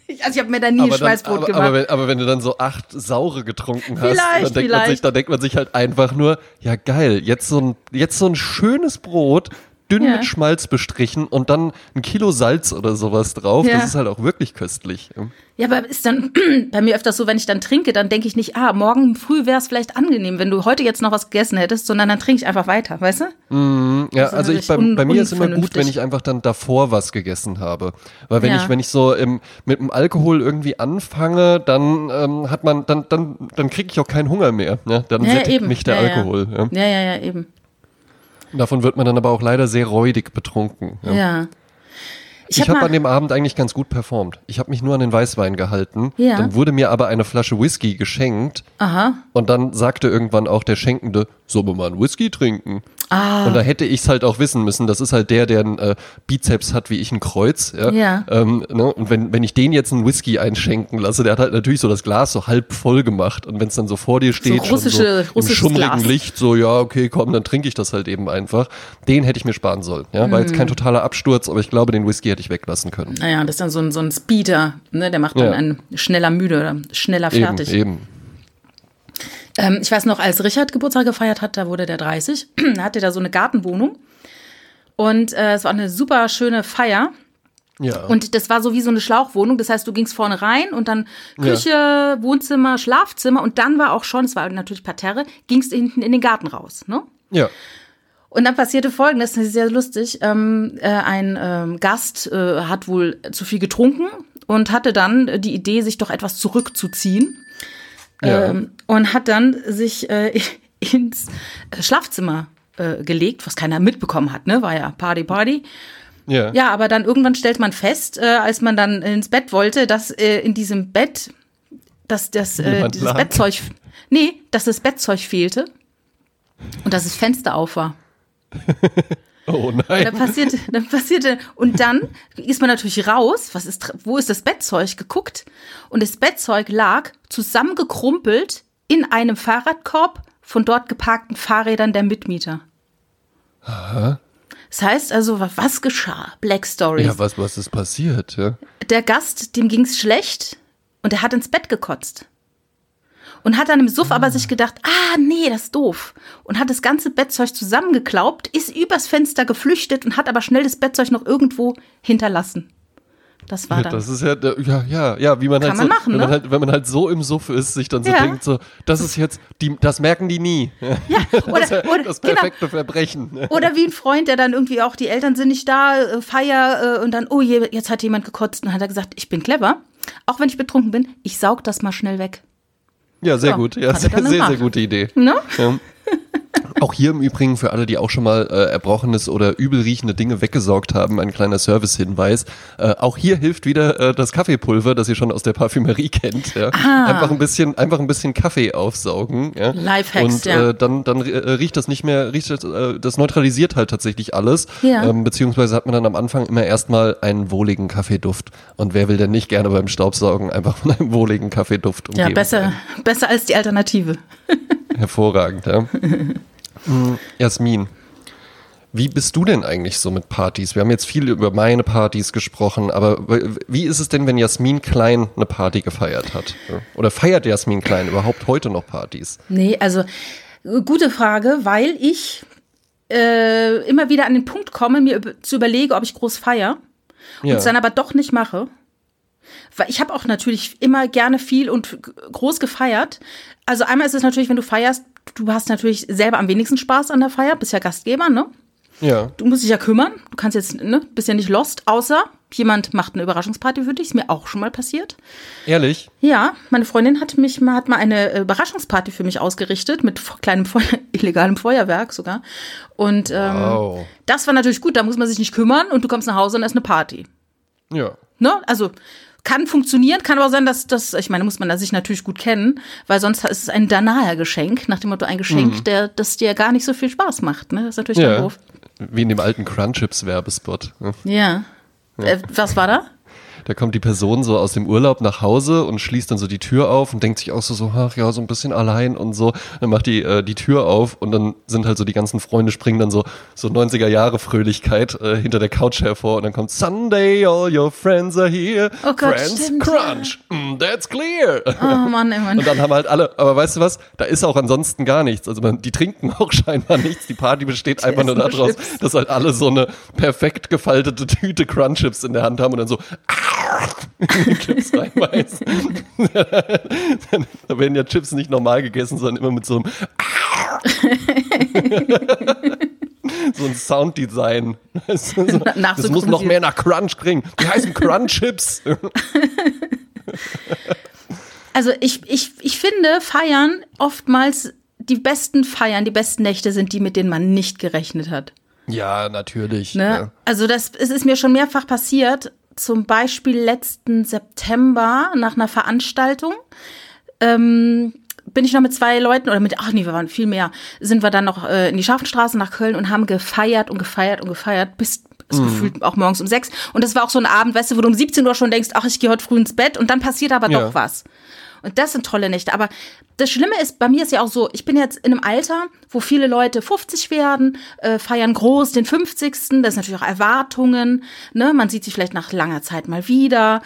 A: Ich- <laughs> also ich habe mir da nie
B: aber, dann,
A: Schmalzbrot
B: aber,
A: gemacht.
B: aber, wenn, aber wenn du dann so acht saure getrunken hast,
A: Vielleicht,
B: dann, denkt man sich, dann denkt man sich halt einfach nur, ja geil, jetzt so ein, jetzt so ein schönes Brot, dünn
A: Ja.
B: mit Schmalz bestrichen und dann ein Kilo Salz oder sowas drauf.
A: Ja.
B: Das ist halt auch wirklich köstlich.
A: Ja, aber ist dann <clears throat> bei mir öfters so, wenn ich dann trinke, dann denke ich nicht, ah, morgen früh wäre es vielleicht angenehm, wenn du heute jetzt noch was gegessen hättest, sondern dann trinke ich einfach weiter, weißt du?
B: Ja,
A: ist
B: also ich, bei, bei mir ist immer gut, wenn ich einfach dann davor was gegessen habe. Weil wenn
A: Ja.
B: ich, wenn ich so im, mit dem Alkohol irgendwie anfange, dann ähm, hat man, dann, dann, dann kriege ich auch keinen Hunger mehr. Ne? Dann
A: Ja, ja,
B: sättigt
A: eben.
B: mich der
A: Ja, ja.
B: Alkohol. Ja.
A: Ja, ja, ja, eben.
B: Davon wird man dann aber auch leider sehr räudig betrunken. Ja.
A: Ja.
B: Ich,
A: hab
B: habe
A: mal-
B: an dem Abend eigentlich ganz gut performt. Ich habe mich nur an den Weißwein gehalten.
A: Ja.
B: Dann wurde mir aber eine Flasche Whisky geschenkt.
A: Aha.
B: Und dann sagte irgendwann auch der Schenkende, sollen wir mal einen Whisky trinken?
A: Ah.
B: Und da hätte ich es halt auch wissen müssen. Das ist halt der, der einen äh, Bizeps hat wie ich ein Kreuz. Ja.
A: Ja.
B: Ähm, ne? Und wenn, wenn ich den jetzt einen Whisky einschenken lasse, der hat halt natürlich so das Glas so halb voll gemacht. Und wenn es dann so vor dir steht, schon
A: russische-
B: so im schummrigen
A: Glas.
B: Licht, so ja, okay, komm, dann trinke ich das halt eben einfach. Den hätte ich mir sparen sollen. Ja. War
A: Mhm.
B: jetzt kein totaler Absturz, aber ich glaube, den Whisky hätte ich weglassen können.
A: Naja, das ist dann so ein, so ein Speeder, ne? Der macht dann
B: Ja.
A: einen schneller müde oder schneller fertig.
B: Eben, eben.
A: Ähm, ich weiß noch, als Richard Geburtstag gefeiert hat, da wurde der 30, <clears throat> da hatte er da so eine Gartenwohnung. Und äh, es war eine super schöne Feier.
B: Ja.
A: Und das war so wie so eine Schlauchwohnung. Das heißt, du gingst vorne rein und dann Küche, Wohnzimmer, Schlafzimmer und dann war auch schon, es war natürlich Parterre, gingst hinten in den Garten raus. Ne?
B: ja.
A: Und dann passierte Folgendes, das ist sehr lustig. Ähm, äh, ein ähm, Gast äh, hat wohl zu viel getrunken und hatte dann die Idee, sich doch etwas zurückzuziehen.
B: Ja.
A: Ähm, und hat dann sich äh, <laughs> ins Schlafzimmer äh, gelegt, was keiner mitbekommen hat, ne? War ja Party, Party.
B: ja.
A: Ja, aber dann irgendwann stellt man fest, äh, als man dann ins Bett wollte, dass äh, in diesem Bett, dass das, äh, dieses
B: lag.
A: Bettzeug, nee, dass das Bettzeug fehlte und dass das Fenster auf war. <laughs>
B: Oh
A: Da
B: nein.
A: passierte, dann passierte, und dann ist man natürlich raus, was ist, wo ist das Bettzeug geguckt? Und das Bettzeug lag zusammengekrumpelt in einem Fahrradkorb von dort geparkten Fahrrädern der Mitmieter. Das heißt also, wa- was geschah? Black Stories.
B: Ja, was, was ist passiert? Ja.
A: Der Gast, dem ging's schlecht und er hat ins Bett gekotzt. Und hat dann im Suff aber sich gedacht, ah, nee, das ist doof. Und hat das ganze Bettzeug zusammengeklaubt, ist übers Fenster geflüchtet und hat aber schnell das Bettzeug noch irgendwo hinterlassen. Das war dann.
B: Das ist ja, ja, ja, ja wie man
A: Kann
B: halt
A: man
B: so,
A: machen,
B: wenn
A: ne?
B: man halt, wenn man halt so im Suff ist, sich dann so
A: Ja.
B: denkt, so, das ist jetzt, die, das merken die nie.
A: Ja, oder, <laughs>
B: Das,
A: oder,
B: das
A: genau.
B: perfekte Verbrechen.
A: Oder wie ein Freund, der dann irgendwie auch, die Eltern sind nicht da, äh, Feier äh, und dann, oh je, jetzt hat jemand gekotzt und hat er gesagt, ich bin clever. Auch wenn ich betrunken bin, ich saug das mal schnell weg.
B: Ja, sehr
A: Ja,
B: gut. Ja, sehr, sehr, sehr gute Idee.
A: Ne?
B: Ja. <laughs> Auch hier im Übrigen für alle, die auch schon mal äh, erbrochenes oder übel riechende Dinge weggesaugt haben, ein kleiner Servicehinweis. Äh, auch hier hilft wieder äh, das Kaffeepulver, das ihr schon aus der Parfümerie kennt. Ja.
A: Ah.
B: Einfach ein bisschen, einfach ein bisschen Kaffee aufsaugen. Ja.
A: Lifehacks,
B: Und
A: ja.
B: äh, dann, dann äh, riecht das nicht mehr, riecht das, äh, das neutralisiert halt tatsächlich alles.
A: Ja.
B: Ähm, beziehungsweise hat man dann am Anfang immer erstmal einen wohligen Kaffeeduft. Und wer will denn nicht gerne beim Staubsaugen einfach von einem wohligen Kaffeeduft umgeben
A: Ja, besser,
B: sein?
A: besser als die Alternative.
B: Hervorragend, ja. <laughs> Jasmin, wie bist du denn eigentlich so mit Partys? Wir haben jetzt viel über meine Partys gesprochen, aber wie ist es denn, wenn Jasmin Klein eine Party gefeiert hat? Oder feiert Jasmin Klein überhaupt heute noch Partys?
A: Nee, also gute Frage, weil ich äh, immer wieder an den Punkt komme, mir zu überlegen, ob ich groß feier
B: Ja.
A: und es dann aber doch nicht mache. Weil ich habe auch natürlich immer gerne viel und groß gefeiert. Also einmal ist es natürlich, wenn du feierst, du hast natürlich selber am wenigsten Spaß an der Feier, bist ja Gastgeber, ne?
B: ja.
A: Du musst dich ja kümmern. Du kannst jetzt, ne, bist ja nicht lost, außer jemand macht eine Überraschungsparty für dich. Ist mir auch schon mal passiert.
B: Ehrlich?
A: Ja, meine Freundin hat mich mal, hat mal eine äh, Überraschungsparty für mich ausgerichtet, mit kleinem Feuer, <laughs> illegalem Feuerwerk sogar. Und ähm,
B: Wow.
A: das war natürlich gut, da muss man sich nicht kümmern und du kommst nach Hause und es ist eine Party.
B: Ja.
A: Ne? Also kann funktionieren, kann aber sein, dass das, ich meine, muss man da sich natürlich gut kennen, weil sonst ist es ein Danaer-Geschenk, nach dem Motto ein Geschenk, der, das dir gar nicht so viel Spaß macht. Ne? Das ist natürlich
B: ja.
A: doof.
B: Wie in dem alten Crunchips-Werbespot. ne?
A: Ja. Äh, was war da?
B: Da kommt die Person so aus dem Urlaub nach Hause und schließt dann so die Tür auf und denkt sich auch so, so ach ja, so ein bisschen allein und so. Dann macht die äh, die Tür auf und dann sind halt so die ganzen Freunde springen dann so so 90er Jahre Fröhlichkeit äh, hinter der Couch hervor und dann kommt Sunday, all your friends are here.
A: Oh Gott,
B: friends
A: stimmt,
B: crunch. Mm, that's clear.
A: Oh Mann, ey, Mann.
B: Und dann haben halt alle, aber weißt du was? Da ist auch ansonsten gar nichts. Also man, die trinken <laughs> auch scheinbar nichts. Die Party besteht einfach nur daraus,
A: Chips.
B: dass halt alle so eine perfekt gefaltete Tüte Crunchips in der Hand haben und dann so die <laughs> Chips reinbeißen. <laughs> da werden ja Chips nicht normal gegessen, sondern immer mit so einem <laughs> so ein Sounddesign. Das, so, das muss noch mehr nach Crunch klingen. Die heißen Crunchips.
A: Also ich, ich, ich finde, Feiern oftmals die besten Feiern, die besten Nächte sind die, mit denen man nicht gerechnet hat.
B: Ja, natürlich.
A: Ne?
B: Ja.
A: Also das, es ist mir schon mehrfach passiert, zum Beispiel letzten September nach einer Veranstaltung. Ähm, bin ich noch mit zwei Leuten oder mit, ach nee, wir waren viel mehr, sind wir dann noch äh, in die Scharfenstraße nach Köln und haben gefeiert und gefeiert und gefeiert bis es gefühlt auch morgens um sechs. Und das war auch so ein Abend, weißt du, wo du um 17 Uhr schon denkst, ach, ich gehe heute früh ins Bett und dann passiert aber
B: Ja.
A: doch was. Und das sind tolle Nächte. Aber das Schlimme ist, bei mir ist ja auch so, ich bin jetzt in einem Alter, wo viele Leute 50 werden, äh, feiern groß den 50. Das sind natürlich auch Erwartungen. Ne? Man sieht sich vielleicht nach langer Zeit mal wieder.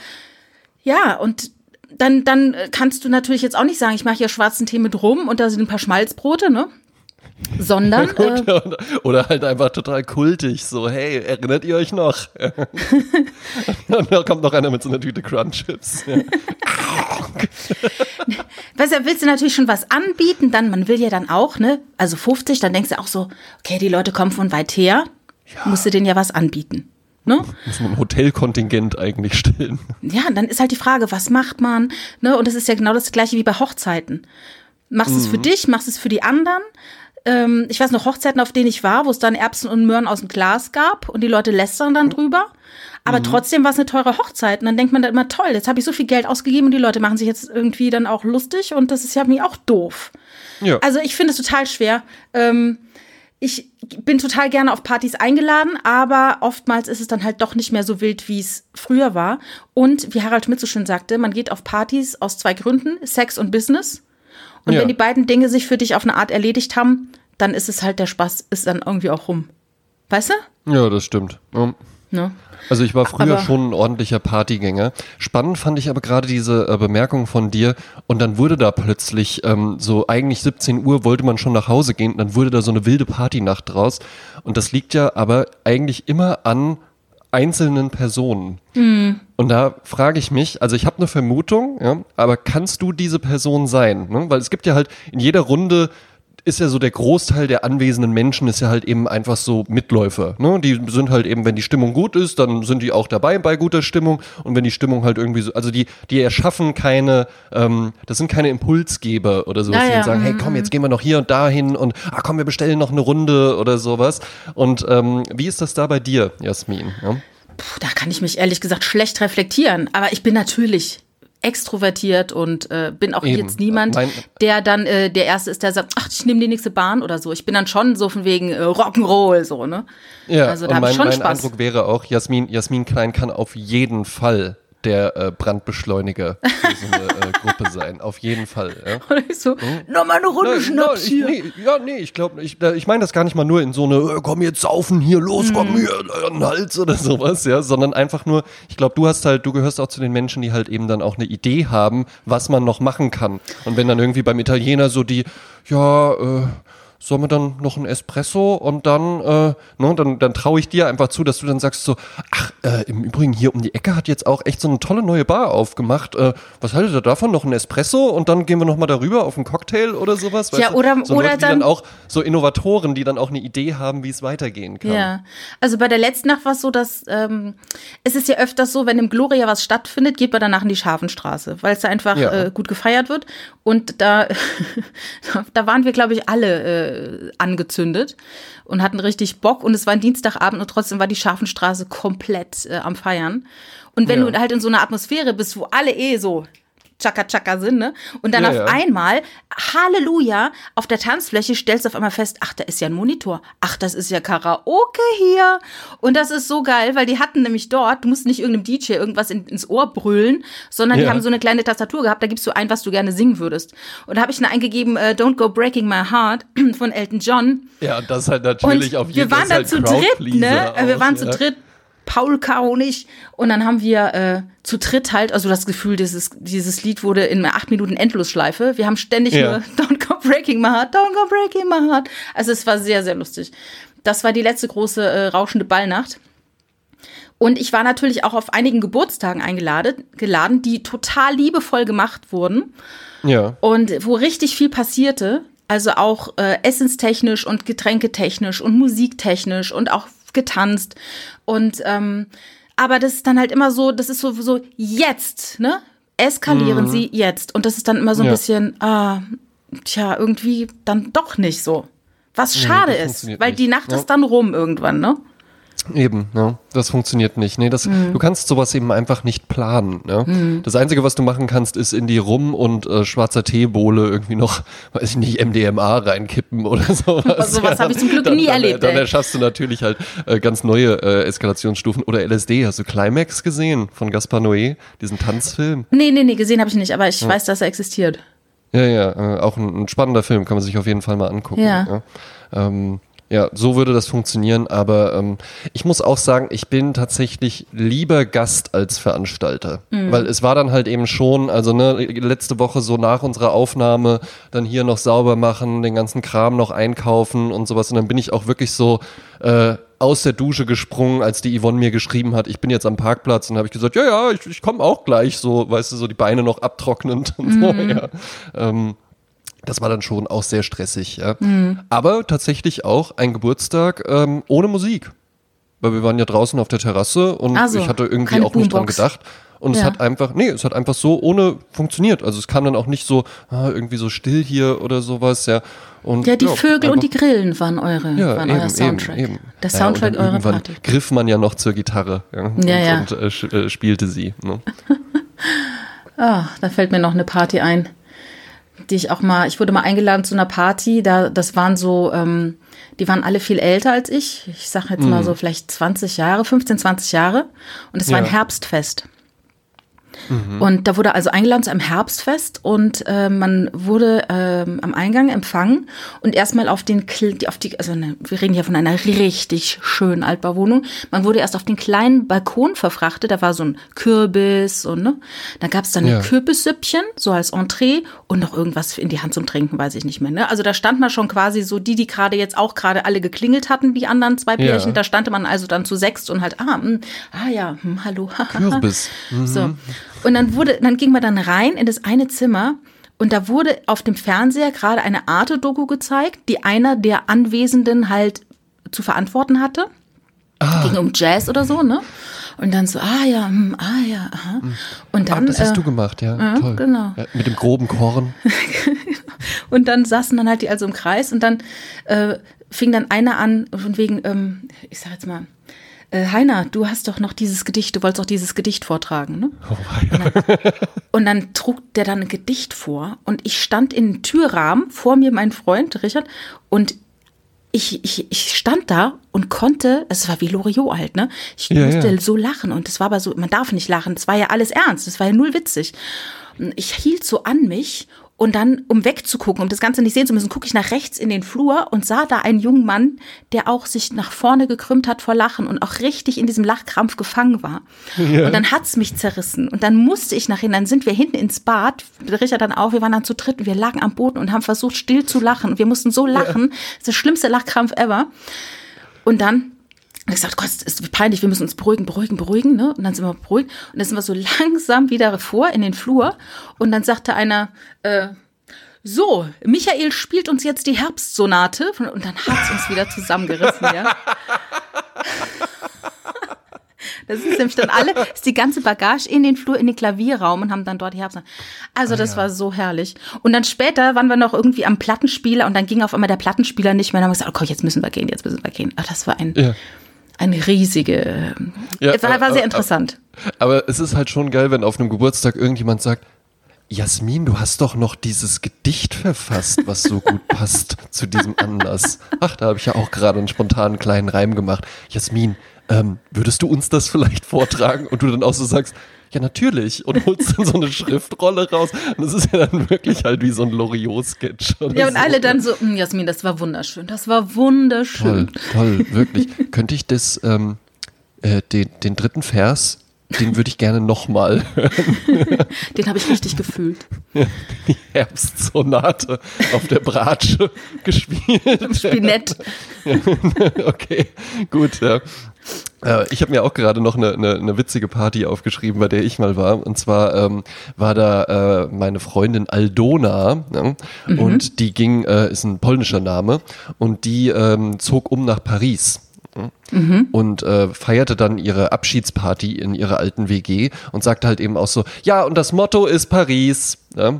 A: Ja, und dann, dann kannst du natürlich jetzt auch nicht sagen, ich mache hier schwarzen Tee mit rum und da sind ein paar Schmalzbrote, ne? Sondern, <laughs> äh,
B: Oder, halt einfach total kultig, so, hey, erinnert ihr euch noch? Und <laughs> da kommt noch einer mit so einer Tüte Crunchips. Ja.
A: weißt du, willst du natürlich schon was anbieten, dann, man will ja dann auch, ne? Also 50, dann denkst du auch so, okay, die Leute kommen von weit her, musst du denen ja was anbieten. Ne?
B: Muss man ein Hotelkontingent eigentlich stellen.
A: Ja, und dann ist halt die Frage, was macht man? Ne? Und das ist ja genau das gleiche wie bei Hochzeiten. Machst du es für dich, machst du es für die anderen? Ähm, ich weiß noch Hochzeiten, auf denen ich war, wo es dann Erbsen und Möhren aus dem Glas gab und die Leute lästern dann drüber. Aber trotzdem war es eine teure Hochzeit. Und dann denkt man dann immer, toll, jetzt habe ich so viel Geld ausgegeben und die Leute machen sich jetzt irgendwie dann auch lustig und das ist ja mir auch doof.
B: Ja.
A: Also ich finde es total schwer. Ähm, ich bin total gerne auf Partys eingeladen, aber oftmals ist es dann halt doch nicht mehr so wild, wie es früher war. Und wie Harald Schmidt so schön sagte, man geht auf Partys aus zwei Gründen, Sex und Business. Und
B: Ja.
A: wenn die beiden Dinge sich für dich auf eine Art erledigt haben, dann ist es halt der Spaß, ist dann irgendwie auch rum. Weißt du?
B: ja, das stimmt. Ja.
A: Ne?
B: Also ich war früher
A: Aber-
B: schon ein ordentlicher Partygänger. Spannend fand ich aber gerade diese äh, Bemerkung von dir und dann wurde da plötzlich ähm, so eigentlich 17 Uhr wollte man schon nach Hause gehen, dann wurde da so eine wilde Partynacht draus und das liegt ja aber eigentlich immer an einzelnen Personen.
A: Mhm.
B: Und da frage ich mich, also ich habe eine Vermutung, ja, aber kannst du diese Person sein? Ne? Weil es gibt ja halt in jeder Runde ist ja so der Großteil der anwesenden Menschen ist ja halt eben einfach so Mitläufer. Ne? Die sind halt eben, wenn die Stimmung gut ist, dann sind die auch dabei bei guter Stimmung. Und wenn die Stimmung halt irgendwie so, also die, die erschaffen keine, ähm, das sind keine Impulsgeber oder sowas,
A: Ja,
B: die
A: ja,
B: dann sagen, hey
A: mhm,
B: komm, jetzt gehen wir noch hier und dahin und ah komm, wir bestellen noch eine Runde oder sowas. Und ähm, wie ist das da bei dir, Jasmin? Ja?
A: Puh, da kann ich mich ehrlich gesagt schlecht reflektieren. Aber ich bin natürlich extrovertiert und äh, bin auch
B: Eben.
A: jetzt niemand,
B: Mein-
A: der dann äh, der Erste ist, der sagt, ach, ich nehme die nächste Bahn oder so. Ich bin dann schon so von wegen äh, Rock'n'Roll, so, ne?
B: Ja,
A: Also da
B: und mein,
A: ich schon
B: mein
A: Spaß.
B: Eindruck wäre auch, Jasmin, Jasmin Klein kann auf jeden Fall der äh, Brandbeschleuniger für so eine äh, Gruppe sein. Auf jeden Fall. Ja. <laughs>
A: Und ich so, nochmal eine Runde
B: Nein,
A: Schnaps hier.
B: ich, nee, ja, nee, ich glaube, ich, ich meine das gar nicht mal nur in so eine, äh, komm jetzt saufen hier, los, komm
A: Mhm.
B: hier, an den Hals oder sowas, ja, sondern einfach nur, ich glaube, du hast halt, du gehörst auch zu den Menschen, die halt eben dann auch eine Idee haben, was man noch machen kann. Und wenn dann irgendwie beim Italiener so die, ja, äh, sollen wir dann noch ein Espresso und dann, äh, ne, dann, dann traue ich dir einfach zu, dass du dann sagst so, ach, äh, im Übrigen hier um die Ecke hat jetzt auch echt so eine tolle neue Bar aufgemacht. Äh, was haltet ihr davon? Noch ein Espresso und dann gehen wir nochmal darüber auf einen Cocktail oder sowas?
A: Ja, oder-
B: so
A: oder
B: Leute,
A: dann-
B: dann auch so Innovatoren, die dann auch eine Idee haben, wie es weitergehen kann.
A: Ja, also bei der letzten Nacht war es so, dass ähm, es ist ja öfters so, wenn im Gloria was stattfindet, geht man danach in die Scharfenstraße, weil es da einfach
B: Ja.
A: äh, gut gefeiert wird. Und da, <laughs> da waren wir, glaube ich, alle äh, angezündet und hatten richtig Bock. Und es war ein Dienstagabend und trotzdem war die Scharfenstraße komplett äh, am Feiern. Und wenn
B: Ja.
A: du halt in so einer Atmosphäre bist, wo alle eh so Chaka Chaka sind, ne? Und dann
B: Ja,
A: auf
B: ja.
A: einmal, Halleluja, auf der Tanzfläche stellst du auf einmal fest, ach, da ist ja ein Monitor. Ach, das ist ja Karaoke hier. Und das ist so geil, weil die hatten nämlich dort, du musst nicht irgendeinem DJ irgendwas in, ins Ohr brüllen, sondern die
B: Ja.
A: haben so eine kleine Tastatur gehabt, da gibst du ein, was du gerne singen würdest. Und da habe ich dann eingegeben, äh, Don't Go Breaking My Heart <clears throat> von Elton John.
B: Ja, und das halt
A: Und
B: natürlich auf jeden
A: wir waren
B: Fall
A: dann zu dritt, ne? wir waren zu dritt, Paul, Caro und ich. Und dann haben wir äh, zu dritt halt, also das Gefühl, dieses, dieses Lied wurde in acht Minuten Endlosschleife. Wir haben ständig
B: Ja.
A: nur <laughs> Don't go breaking my heart, don't go breaking my heart. Also es war sehr, sehr lustig. Das war die letzte große äh, rauschende Ballnacht. Und ich war natürlich auch auf einigen Geburtstagen eingeladen, geladen, die total liebevoll gemacht wurden
B: Ja.
A: und wo richtig viel passierte. Also auch äh, essenstechnisch und getränketechnisch und musiktechnisch und auch getanzt. Und ähm, aber das ist dann halt immer so, das ist so, so jetzt, ne? Eskalieren sie jetzt. Und das ist dann immer so ein
B: Mhm. Ja.
A: bisschen, ah, tja, irgendwie dann doch nicht so. Was schade
B: das
A: ist, weil
B: nicht.
A: die Nacht
B: Ja.
A: ist dann rum irgendwann, ne?
B: Eben, ne? Das funktioniert nicht. Nee, das,
A: Mhm.
B: du kannst sowas eben einfach nicht planen. Ne? Das Einzige, was du machen kannst, ist in die Rum- und äh, schwarzer Teebohle irgendwie noch, <laughs> weiß ich nicht, MDMA reinkippen oder <laughs> sowas.
A: Also sowas habe ich zum Glück
B: dann,
A: nie
B: dann,
A: erlebt,
B: Dann
A: ey.
B: erschaffst du natürlich halt äh, ganz neue äh, Eskalationsstufen. Oder LSD, hast du Climax gesehen von Gaspar Noé, diesen Tanzfilm?
A: Nee, nee, nee, gesehen habe ich nicht, aber ich weiß, dass er existiert.
B: Ja, ja, äh, auch ein, ein spannender Film, kann man sich auf jeden Fall mal angucken.
A: Ja.
B: Ja, ähm, ja so würde das funktionieren, aber ähm, ich muss auch sagen, ich bin tatsächlich lieber Gast als Veranstalter. Weil es war dann halt eben schon, also ne, letzte Woche so nach unserer Aufnahme dann hier noch sauber machen, den ganzen Kram noch einkaufen und sowas. Und dann bin ich auch wirklich so äh, aus der Dusche gesprungen, als die Yvonne mir geschrieben hat, ich bin jetzt am Parkplatz und habe ich gesagt, ja, ja, ich, ich komme auch gleich, so, weißt du, so die Beine noch abtrocknend <laughs> und so, ja. Ähm, das war dann schon auch sehr stressig, ja. Aber tatsächlich auch ein Geburtstag ähm, ohne Musik. Weil wir waren ja draußen auf der Terrasse und
A: Ach so,
B: ich hatte irgendwie auch nicht dran gedacht. Und es
A: Ja.
B: hat einfach, nee, es hat einfach so ohne funktioniert. Also es kam dann auch nicht so, ah, irgendwie so still hier oder sowas, ja. Und,
A: Ja, die Vögel und die Grillen waren eure,
B: ja,
A: waren
B: eben,
A: euer Soundtrack.
B: Eben, eben.
A: Der Soundtrack
B: und dann
A: eurer Party.
B: griff man ja noch zur Gitarre ja, und,
A: Ja, ja.
B: und äh, äh, spielte sie. Ne? <laughs>
A: Ah, da fällt mir noch eine Party ein, die ich auch mal, ich wurde mal eingeladen zu einer Party, da, das waren so, ähm, die waren alle viel älter als ich. Ich sag jetzt mal so vielleicht 20 Jahre, 15, 20 Jahre. Und es war ein
B: Ja.
A: Herbstfest. Mhm. Und da wurde also eingeladen zu einem Herbstfest und äh, man wurde ähm, am Eingang empfangen und erstmal auf den, auf die, also ne, wir reden hier von einer richtig schönen Altbauwohnung. Man wurde erst auf den kleinen Balkon verfrachtet, da war so ein Kürbis und ne, dann gab es dann ja. ein Kürbissüppchen, so als Entree und noch irgendwas in die Hand zum Trinken, weiß ich nicht mehr. Ne? Also da stand man schon quasi so, die, die gerade jetzt auch gerade alle geklingelt hatten, die anderen zwei Pärchen, ja. da stand man also dann zu sechst und halt, ah, mh, hm, ah ja, mh, hm, hallo. <laughs>
B: Kürbis.
A: Mhm. So. Und dann wurde, dann ging man dann rein in das eine Zimmer und da wurde auf dem Fernseher gerade eine Arte-Doku gezeigt, die einer der Anwesenden halt zu verantworten hatte. Ah. Ging um Jazz oder so, ne? Und dann so, ah ja, hm, ah ja, aha. Hm. Und dann.
B: Ah, das hast äh, du gemacht, ja.
A: Äh, Toll. Genau.
B: Ja, mit dem groben Korn. <laughs>
A: und dann saßen dann halt die also im Kreis und dann äh, fing dann einer an, von wegen, ähm, ich sag jetzt mal, äh, Heiner, du hast doch noch dieses Gedicht, du wolltest doch dieses Gedicht vortragen, ne? Oh, ja. und, dann, und dann trug der dann ein Gedicht vor und ich stand in den Türrahmen, vor mir mein Freund Richard und ich, ich, ich stand da und konnte, es war wie Loriot halt, ne? Ich ja, musste ja. so lachen und es war aber so, man darf nicht lachen, es war ja alles ernst, es war ja null witzig. Ich hielt so an mich und dann, um wegzugucken, um das Ganze nicht sehen zu müssen, gucke ich nach rechts in den Flur und sah da einen jungen Mann, der auch sich nach vorne gekrümmt hat vor Lachen und auch richtig in diesem Lachkrampf gefangen war. Ja. Und dann hat's mich zerrissen. Und dann musste ich nachher, dann sind wir hinten ins Bad, Richard dann auch, wir waren dann zu dritt und wir lagen am Boden und haben versucht, still zu lachen. Und wir mussten so lachen. Ja. Das ist der schlimmste Lachkrampf ever. Und dann und ich gesagt, Gott, es ist peinlich, wir müssen uns beruhigen, beruhigen, beruhigen, ne? Und dann sind wir beruhigt. Und dann sind wir so <laughs> langsam wieder vor in den Flur. Und dann sagte einer, äh, so, Michael spielt uns jetzt die Herbstsonate. Und dann hat's uns wieder zusammengerissen, ja. <laughs> Das ist nämlich dann alle, ist die ganze Bagage in den Flur, in den Klavierraum und haben dann dort die Herbst. Also ah, das ja. war so herrlich. Und dann später waren wir noch irgendwie am Plattenspieler und dann ging auf einmal der Plattenspieler nicht mehr. Und dann haben wir gesagt, oh, jetzt müssen wir gehen, jetzt müssen wir gehen. Ach, das war ein, ja eine riesige. Ja, war, war sehr interessant.
B: Aber, aber es ist halt schon geil, wenn auf einem Geburtstag irgendjemand sagt, Jasmin, du hast doch noch dieses Gedicht verfasst, was so gut <laughs> passt zu diesem Anlass. Ach, da habe ich ja auch gerade einen spontanen kleinen Reim gemacht. Jasmin, ähm, würdest du uns das vielleicht vortragen? Und du dann auch so sagst, ja, natürlich. Und holst dann so eine <laughs> Schriftrolle raus. Und das ist ja dann wirklich halt wie so ein Loriot-Sketch.
A: Ja, und so. alle dann so, hm, Jasmin, das war wunderschön. Das war wunderschön.
B: Toll, toll, wirklich. Könnte ich das, ähm, äh, den, den dritten Vers den würde ich gerne nochmal hören. <laughs>
A: Den habe ich richtig gefühlt.
B: Die Herbstsonate auf der Bratsche <laughs> gespielt.
A: Spinett.
B: okay, gut. Ja. Äh, ich habe mir auch gerade noch eine, eine, eine, witzige Party aufgeschrieben, bei der ich mal war. Und zwar ähm, war da äh, meine Freundin Aldona ja? mhm. und die ging, äh, ist ein polnischer Name, und die ähm, zog um nach Paris. Mhm. und äh, feierte dann ihre Abschiedsparty in ihrer alten WG und sagte halt eben auch so, ja, und das Motto ist Paris. Ja?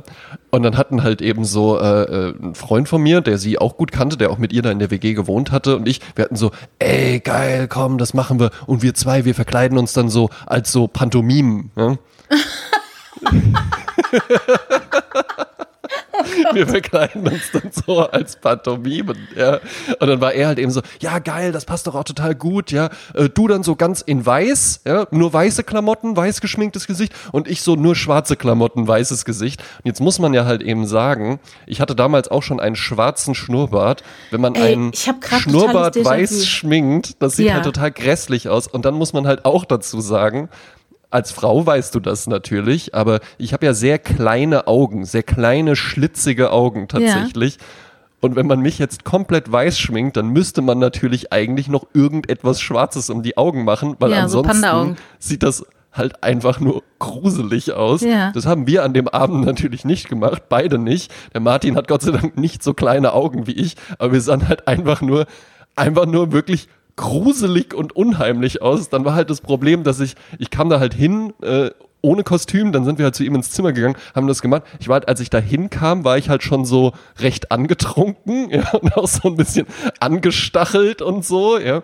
B: Und dann hatten halt eben so äh, äh, ein Freund von mir, der sie auch gut kannte, der auch mit ihr da in der WG gewohnt hatte und ich, wir hatten so, ey, geil, komm, das machen wir. Und wir zwei, wir verkleiden uns dann so als so Pantomimen. Ja? <laughs> <laughs> <laughs> wir verkleiden uns dann so als Pantomimen, ja. Und dann war er halt eben so, ja geil, das passt doch auch total gut, ja. Äh, du dann so ganz in weiß, ja, nur weiße Klamotten, weiß geschminktes Gesicht und ich so nur schwarze Klamotten, weißes Gesicht. Und jetzt muss man ja halt eben sagen, ich hatte damals auch schon einen schwarzen Schnurrbart. Wenn man Ey, einen Schnurrbart weiß schminkt, das sieht ja. halt total grässlich aus. Und dann muss man halt auch dazu sagen, als Frau weißt du das natürlich, aber ich habe ja sehr kleine Augen, sehr kleine, schlitzige Augen tatsächlich. Ja. Und wenn man mich jetzt komplett weiß schminkt, dann müsste man natürlich eigentlich noch irgendetwas Schwarzes um die Augen machen, weil ja, ansonsten so sieht das halt einfach nur gruselig aus. Ja. Das haben wir an dem Abend natürlich nicht gemacht, beide nicht. Der Martin hat Gott sei Dank nicht so kleine Augen wie ich, aber wir sahen halt einfach nur, einfach nur wirklich gruselig und unheimlich aus. Dann war halt das Problem, dass ich, ich kam da halt hin, äh, ohne Kostüm, dann sind wir halt zu ihm ins Zimmer gegangen, haben das gemacht. Ich war halt, als ich da hinkam, war ich halt schon so recht angetrunken, <laughs> ja, und auch so ein bisschen angestachelt und so, ja.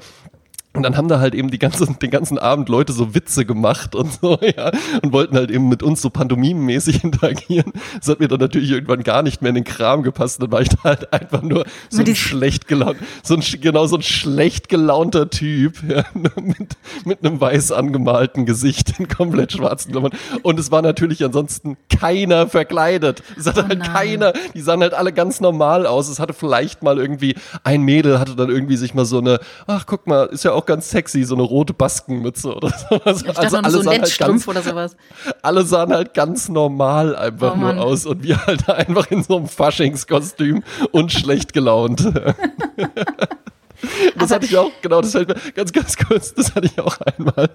B: Und dann haben da halt eben die ganze, den ganzen Abend Leute so Witze gemacht und so, <laughs> ja, und wollten halt eben mit uns so pantomimenmäßig <laughs> interagieren. Das hat mir dann natürlich irgendwann gar nicht mehr in den Kram gepasst. Dann war ich da halt einfach nur so ein schlecht gelaunt, so ein, genau so ein schlecht gelaunter Typ, <laughs> ja, mit, mit einem weiß angemalten Gesicht in komplett schwarzen Klammern. Und es war natürlich ansonsten keiner verkleidet. Es hatte oh halt keiner, die sahen halt alle ganz normal aus. Es hatte vielleicht mal irgendwie, ein Mädel hatte dann irgendwie sich mal so eine, ach guck mal, ist ja auch ganz sexy, so eine rote Baskenmütze oder sowas.
A: Ich also alle so ein halt ganz, oder sowas.
B: Alle sahen halt ganz normal einfach oh, nur aus und wir halt <laughs> einfach in so einem Faschingskostüm und schlecht gelaunt. <laughs> Das hatte ich auch, genau, das fällt mir ganz, ganz kurz, das hatte ich auch einmal.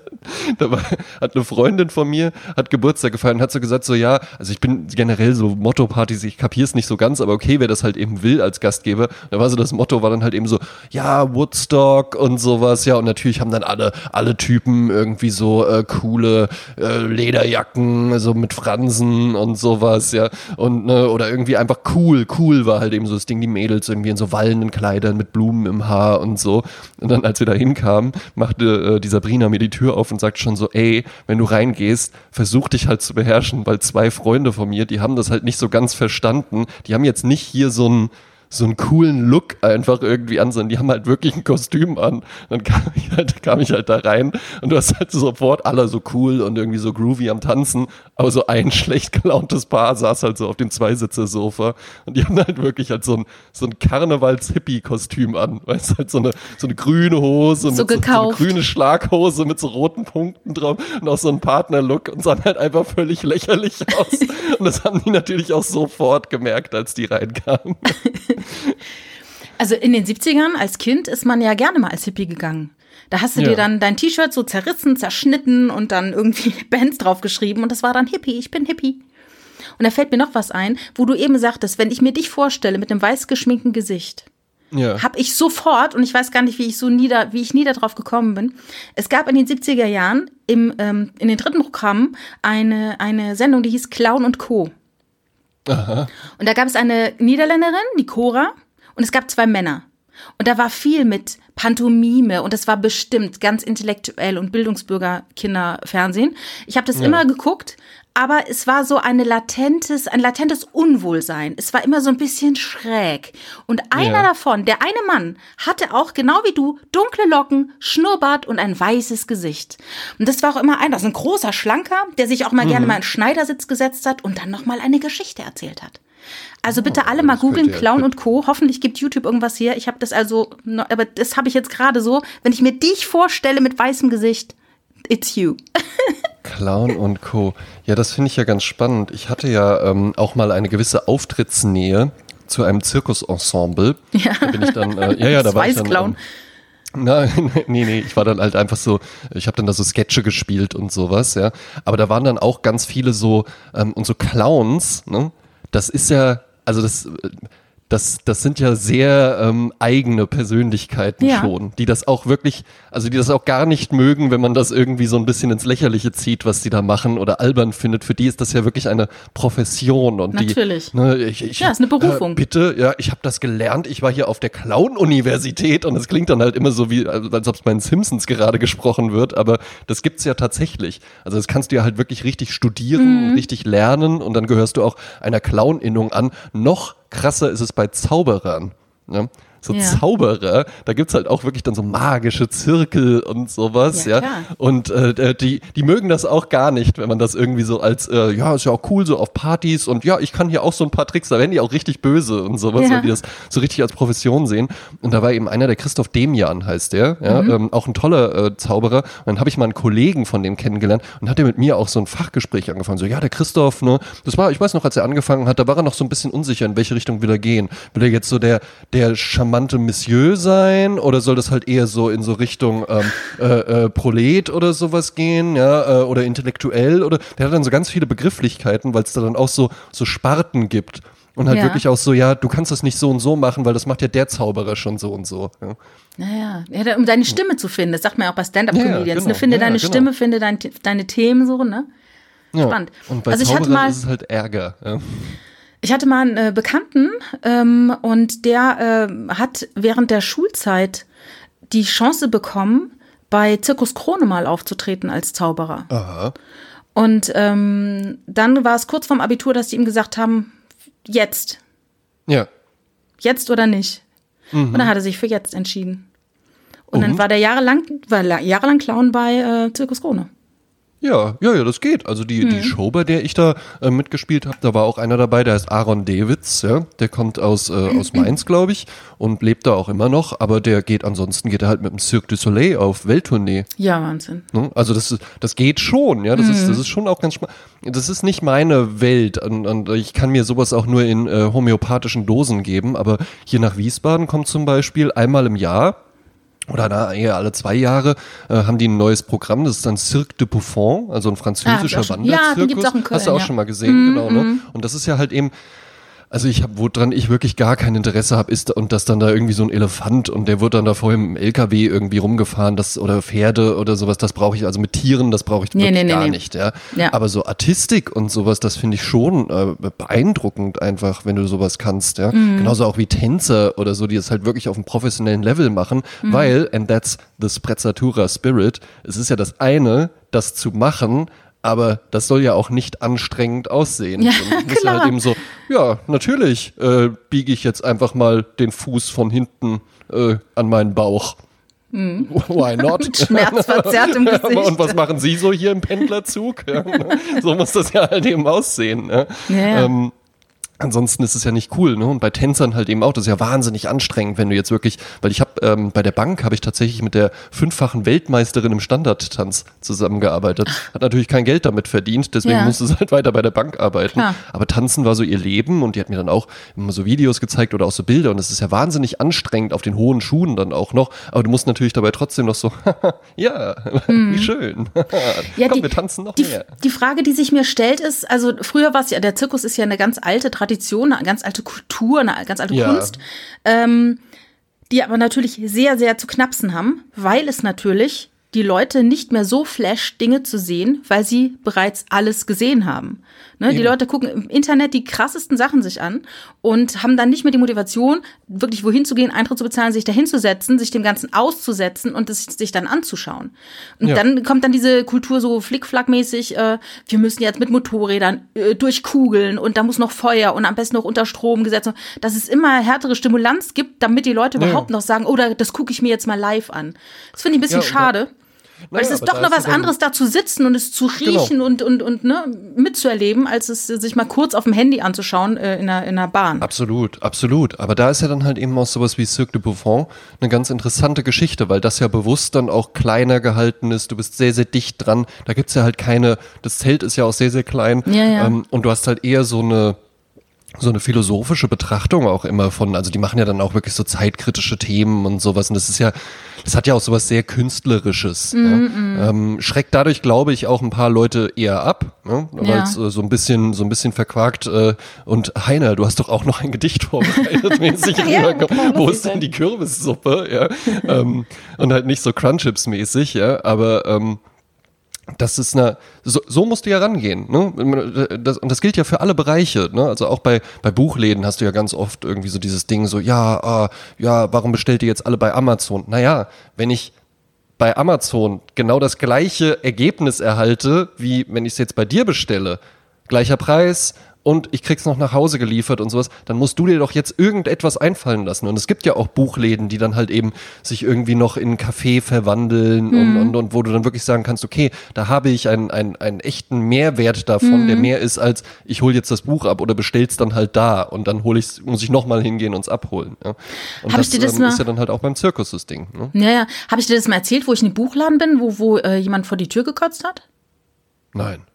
B: Da war, hat eine Freundin von mir, hat Geburtstag gefeiert und hat so gesagt, so ja, also ich bin generell so Motto-Partys, ich kapier's nicht so ganz, aber okay, wer das halt eben will als Gastgeber. Da war so das Motto, war dann halt eben so, ja, Woodstock und sowas, ja, und natürlich haben dann alle, alle Typen irgendwie so äh, coole äh, Lederjacken, so mit Fransen und sowas, ja, und, ne, oder irgendwie einfach cool, cool war halt eben so das Ding, die Mädels irgendwie in so wallenden Kleidern mit Blumen im Haar und so. Und dann, als wir da hinkamen, machte äh, die Sabrina mir die Tür auf und sagt schon so, ey, wenn du reingehst, versuch dich halt zu beherrschen, weil zwei Freunde von mir, die haben das halt nicht so ganz verstanden. Die haben jetzt nicht hier so ein so einen coolen Look einfach irgendwie an, sondern die haben halt wirklich ein Kostüm an. Dann kam ich halt, kam ich halt da rein und du hast halt sofort alle so cool und irgendwie so groovy am Tanzen, aber so ein <laughs> schlecht gelauntes Paar saß halt so auf dem Zweisitzer-Sofa und die haben halt wirklich halt so ein, so ein Karnevals-Hippie-Kostüm an, weißt du, halt so eine, so eine grüne Hose,
A: so,
B: mit so, so, eine grüne Schlaghose mit so roten Punkten drauf und auch so ein Partner-Look und sahen halt einfach völlig lächerlich aus. <laughs> und das haben die natürlich auch sofort gemerkt, als die reinkamen. <laughs> <laughs>
A: Also in den 70ern als Kind ist man ja gerne mal als Hippie gegangen. Da hast du ja. dir dann dein T-Shirt so zerrissen, zerschnitten und dann irgendwie <laughs> Bands draufgeschrieben und das war dann Hippie, ich bin Hippie. Und da fällt mir noch was ein, wo du eben sagtest, wenn ich mir dich vorstelle mit einem weiß geschminkten Gesicht, ja. habe ich sofort, und ich weiß gar nicht, wie ich so nieder, wie ich nie darauf gekommen bin. Es gab in den 70er Jahren im, ähm, in den dritten Programmen eine, eine Sendung, die hieß Clown und Co. Aha. Und da gab es eine Niederländerin, die Cora, und es gab zwei Männer. Und da war viel mit Pantomime und das war bestimmt ganz intellektuell und Bildungsbürgerkinderfernsehen. Ich habe das ja. immer geguckt, aber es war so eine latentes, ein latentes Unwohlsein. Es war immer so ein bisschen schräg. Und einer ja. davon, der eine Mann, hatte auch genau wie du dunkle Locken, Schnurrbart und ein weißes Gesicht. Und das war auch immer einer, so ein großer Schlanker, der sich auch mal mhm. gerne mal in Schneidersitz gesetzt hat und dann noch mal eine Geschichte erzählt hat. Also bitte oh, alle mal googeln, Clown und Co. Hoffentlich gibt YouTube irgendwas hier. Ich habe das also, aber das habe ich jetzt gerade so, wenn ich mir dich vorstelle mit weißem Gesicht, it's you. <laughs>
B: Clown und Co. Ja, das finde ich ja ganz spannend. Ich hatte ja ähm, auch mal eine gewisse Auftrittsnähe zu einem Zirkusensemble. Ja. Da bin ich dann, äh, ja, ja, da war ich dann. Ähm, <laughs> Nein, nee, nee, ich war dann halt einfach so, ich habe dann da so Sketche gespielt und sowas, ja. Aber da waren dann auch ganz viele so, ähm, und so Clowns, ne? Das ist ja, also das das, das sind ja sehr ähm, eigene Persönlichkeiten ja. schon, die das auch wirklich, also die das auch gar nicht mögen, wenn man das irgendwie so ein bisschen ins Lächerliche zieht, was die da machen oder albern findet. Für die ist das ja wirklich eine Profession und
A: Natürlich.
B: die. Ne, ich, ich,
A: ja, ist eine Berufung.
B: Äh, bitte, ja, ich habe das gelernt. Ich war hier auf der Clown-Universität und es klingt dann halt immer so wie, als ob es bei den Simpsons gerade gesprochen wird, aber das gibt's ja tatsächlich. Also das kannst du ja halt wirklich richtig studieren, mhm. richtig lernen und dann gehörst du auch einer Clown-Innung an. Noch krasser ist es bei Zauberern. Ne? So ja. Zauberer, da gibt's halt auch wirklich dann so magische Zirkel und sowas, ja. ja. Und äh, die, die mögen das auch gar nicht, wenn man das irgendwie so als, äh, ja, ist ja auch cool, so auf Partys und ja, ich kann hier auch so ein paar Tricks, da werden die auch richtig böse und sowas, ja. weil die das so richtig als Profession sehen. Und da war eben einer, der Christoph Demian heißt der, ja, mhm. ähm, auch ein toller äh, Zauberer. Und dann habe ich mal einen Kollegen von dem kennengelernt und hat er mit mir auch so ein Fachgespräch angefangen. So, ja, der Christoph, ne, das war, ich weiß noch, als er angefangen hat, da war er noch so ein bisschen unsicher, in welche Richtung will er gehen. Will er jetzt so der, der charmante Monsieur sein oder soll das halt eher so in so Richtung ähm, äh, äh, Prolet oder sowas gehen, ja, äh, oder intellektuell oder der hat dann so ganz viele Begrifflichkeiten, weil es da dann auch so so Sparten gibt und halt ja. wirklich auch so, ja, du kannst das nicht so und so machen, weil das macht ja der Zauberer schon so und so. Ja.
A: Naja, ja, um deine Stimme zu finden, das sagt man ja auch bei Stand-Up-Comedians, ja, genau. ne? finde deine genau. Stimme, finde dein, deine Themen so, ne? Spannend.
B: Und bei also Zauberer mal, ist es halt Ärger. Ja.
A: Ich hatte mal einen äh, Bekannten ähm, und der äh, hat während der Schulzeit die Chance bekommen, bei Zirkus Krone mal aufzutreten als Zauberer.
B: Aha.
A: Und ähm, dann war es kurz vorm Abitur, dass die ihm gesagt haben, jetzt,
B: Ja.
A: jetzt oder nicht. Und dann hat er sich für jetzt entschieden. Und, dann war der jahrelang, war la- jahrelang Clown bei äh, Zirkus Krone.
B: Ja, ja, ja, das geht. Also die,
A: Hm.
B: die Show, bei der ich da äh, mitgespielt habe, da war auch einer dabei, der heißt Aaron Davids, ja. Der kommt aus, äh, <clears throat> aus Mainz, glaube ich, und lebt da auch immer noch, aber der geht ansonsten geht er halt mit dem Cirque du Soleil auf Welttournee.
A: Ja, Wahnsinn.
B: Ne? Also das, ist- das geht schon, ja. Das, ist,
A: Mhm.
B: das ist schon auch ganz spannend. Das ist nicht meine Welt und, und ich kann mir sowas auch nur in äh, homöopathischen Dosen geben, aber hier nach Wiesbaden kommt zum Beispiel einmal im Jahr oder na, eher alle zwei Jahre äh, haben die ein neues Programm, das ist dann Cirque de Buffon, also ein französischer
A: Ah,
B: Wanderzirkus.
A: ja, den gibt's auch in Köln,
B: Hast du auch
A: ja.
B: schon mal gesehen, genau, ne? Und das ist ja halt eben also ich habe, woran ich wirklich gar kein Interesse habe, ist und dass dann da irgendwie so ein Elefant und der wird dann da vorher mit dem LKW irgendwie rumgefahren, das oder Pferde oder sowas, das brauche ich also mit Tieren, das brauche ich
A: Nee,
B: wirklich
A: nee,
B: gar
A: nee.
B: nicht, ja.
A: Ja.
B: Aber so Artistik und sowas, das finde ich schon äh, beeindruckend einfach, wenn du sowas kannst, ja.
A: Mhm.
B: Genauso auch wie Tänzer oder so, die es halt wirklich auf einem professionellen Level machen,
A: Mhm.
B: weil and that's the Sprezzatura Spirit. Es ist ja das eine, das zu machen, aber das soll ja auch nicht anstrengend aussehen.
A: Ja,
B: Und
A: klar.
B: halt eben so, ja, natürlich äh, biege ich jetzt einfach mal den Fuß von hinten äh, an meinen Bauch. <laughs> Why not? <laughs>
A: Schmerzverzerrt im <laughs> Gesicht.
B: Und was machen Sie so hier im Pendlerzug? So muss das ja halt eben aussehen. Ne?
A: Ja, ja.
B: Ähm, Ansonsten ist es ja nicht cool, ne? Und bei Tänzern halt eben auch. Das ist ja wahnsinnig anstrengend, wenn du jetzt wirklich, weil ich habe ähm, bei der Bank habe ich tatsächlich mit der fünffachen Weltmeisterin im Standardtanz zusammengearbeitet. Hat natürlich kein Geld damit verdient, deswegen
A: Ja.
B: musste sie halt weiter bei der Bank arbeiten.
A: Klar.
B: Aber Tanzen war so ihr Leben und die hat mir dann auch immer so Videos gezeigt oder auch so Bilder und es ist ja wahnsinnig anstrengend auf den hohen Schuhen dann auch noch. Aber du musst natürlich dabei trotzdem noch so, <laughs> ja, wie schön.
A: Mhm. <laughs> Ja,
B: Komm,
A: die-
B: wir tanzen noch
A: Die,
B: mehr.
A: die Frage, die sich mir stellt, ist, also früher war es ja, der Zirkus ist ja eine ganz alte Tradition, eine ganz alte Kultur, eine ganz alte
B: Ja.
A: Kunst, ähm, die aber natürlich sehr, sehr zu knapsen haben, weil es natürlich die Leute nicht mehr so flasht, Dinge zu sehen, weil sie bereits alles gesehen haben. Ne? Die. Leute gucken im Internet die krassesten Sachen sich an und haben dann nicht mehr die Motivation, wirklich wohin zu gehen, Eintritt zu bezahlen, sich dahin zu setzen, sich dem Ganzen auszusetzen und es sich dann anzuschauen. Und
B: Ja.
A: dann kommt dann diese Kultur so flickflackmäßig, äh, wir müssen jetzt mit Motorrädern äh, durch Kugeln und da muss noch Feuer und am besten noch unter Strom gesetzt, dass es immer härtere Stimulanz gibt, damit die Leute
B: Ja.
A: überhaupt noch sagen, oh, da- das gucke ich mir jetzt mal live an. Das finde ich ein bisschen
B: Ja,
A: schade. Weil es
B: Naja,
A: ist
B: aber
A: doch noch
B: ist
A: was anderes, da zu sitzen und es zu
B: Genau.
A: riechen und, und, und ne, mitzuerleben, als es sich mal kurz auf dem Handy anzuschauen äh, in, einer, in einer Bahn.
B: Absolut, absolut. Aber da ist ja dann halt eben auch sowas wie Cirque du Buffon eine ganz interessante Geschichte, weil das ja bewusst dann auch kleiner gehalten ist. Du bist sehr, sehr dicht dran. Da gibt's ja halt keine, das Zelt ist ja auch sehr, sehr klein.
A: Ja, ja.
B: Ähm, und du hast halt eher so eine, so eine philosophische Betrachtung auch immer von, also die machen ja dann auch wirklich so zeitkritische Themen und sowas. Und das ist ja, das hat ja auch sowas sehr Künstlerisches.
A: Mhm,
B: ja. ähm, schreckt dadurch, glaube ich, auch ein paar Leute eher ab, ne? weil
A: Ja.
B: es äh, so ein bisschen, so ein bisschen verquakt. Äh, und Heiner, du hast doch auch noch ein Gedicht vorbereitet, mäßig <laughs>
A: Ja,
B: Wo
A: ist
B: denn? die Kürbissuppe? Ja. ähm, und halt nicht so Crunchips-mäßig, ja, aber ähm, das ist eine, so, so musst du ja rangehen, ne? Das, und das gilt ja für alle Bereiche, ne? Also auch bei, bei Buchläden hast du ja ganz oft irgendwie so dieses Ding so, ja, ah, ja, warum bestellt ihr jetzt alle bei Amazon? Naja, wenn ich bei Amazon genau das gleiche Ergebnis erhalte, wie wenn ich es jetzt bei dir bestelle, gleicher Preis und ich krieg's noch nach Hause geliefert und sowas, dann musst du dir doch jetzt irgendetwas einfallen lassen. Und es gibt ja auch Buchläden, die dann halt eben sich irgendwie noch in einen Café verwandeln und, und, und wo du dann wirklich sagen kannst, okay, da habe ich einen, einen, einen echten Mehrwert davon, der mehr ist als ich hole jetzt das Buch ab oder bestell's dann halt da und dann hol ich's, muss ich nochmal hingehen und es abholen. Ja. Und
A: Hab
B: das,
A: ich dir das
B: ähm,
A: mal-
B: ist ja dann halt auch beim Zirkus das Ding. Ne?
A: Ja, ja. Habe ich dir das mal erzählt, wo ich in den Buchladen bin, wo, wo äh, jemand vor die Tür gekotzt hat?
B: Nein.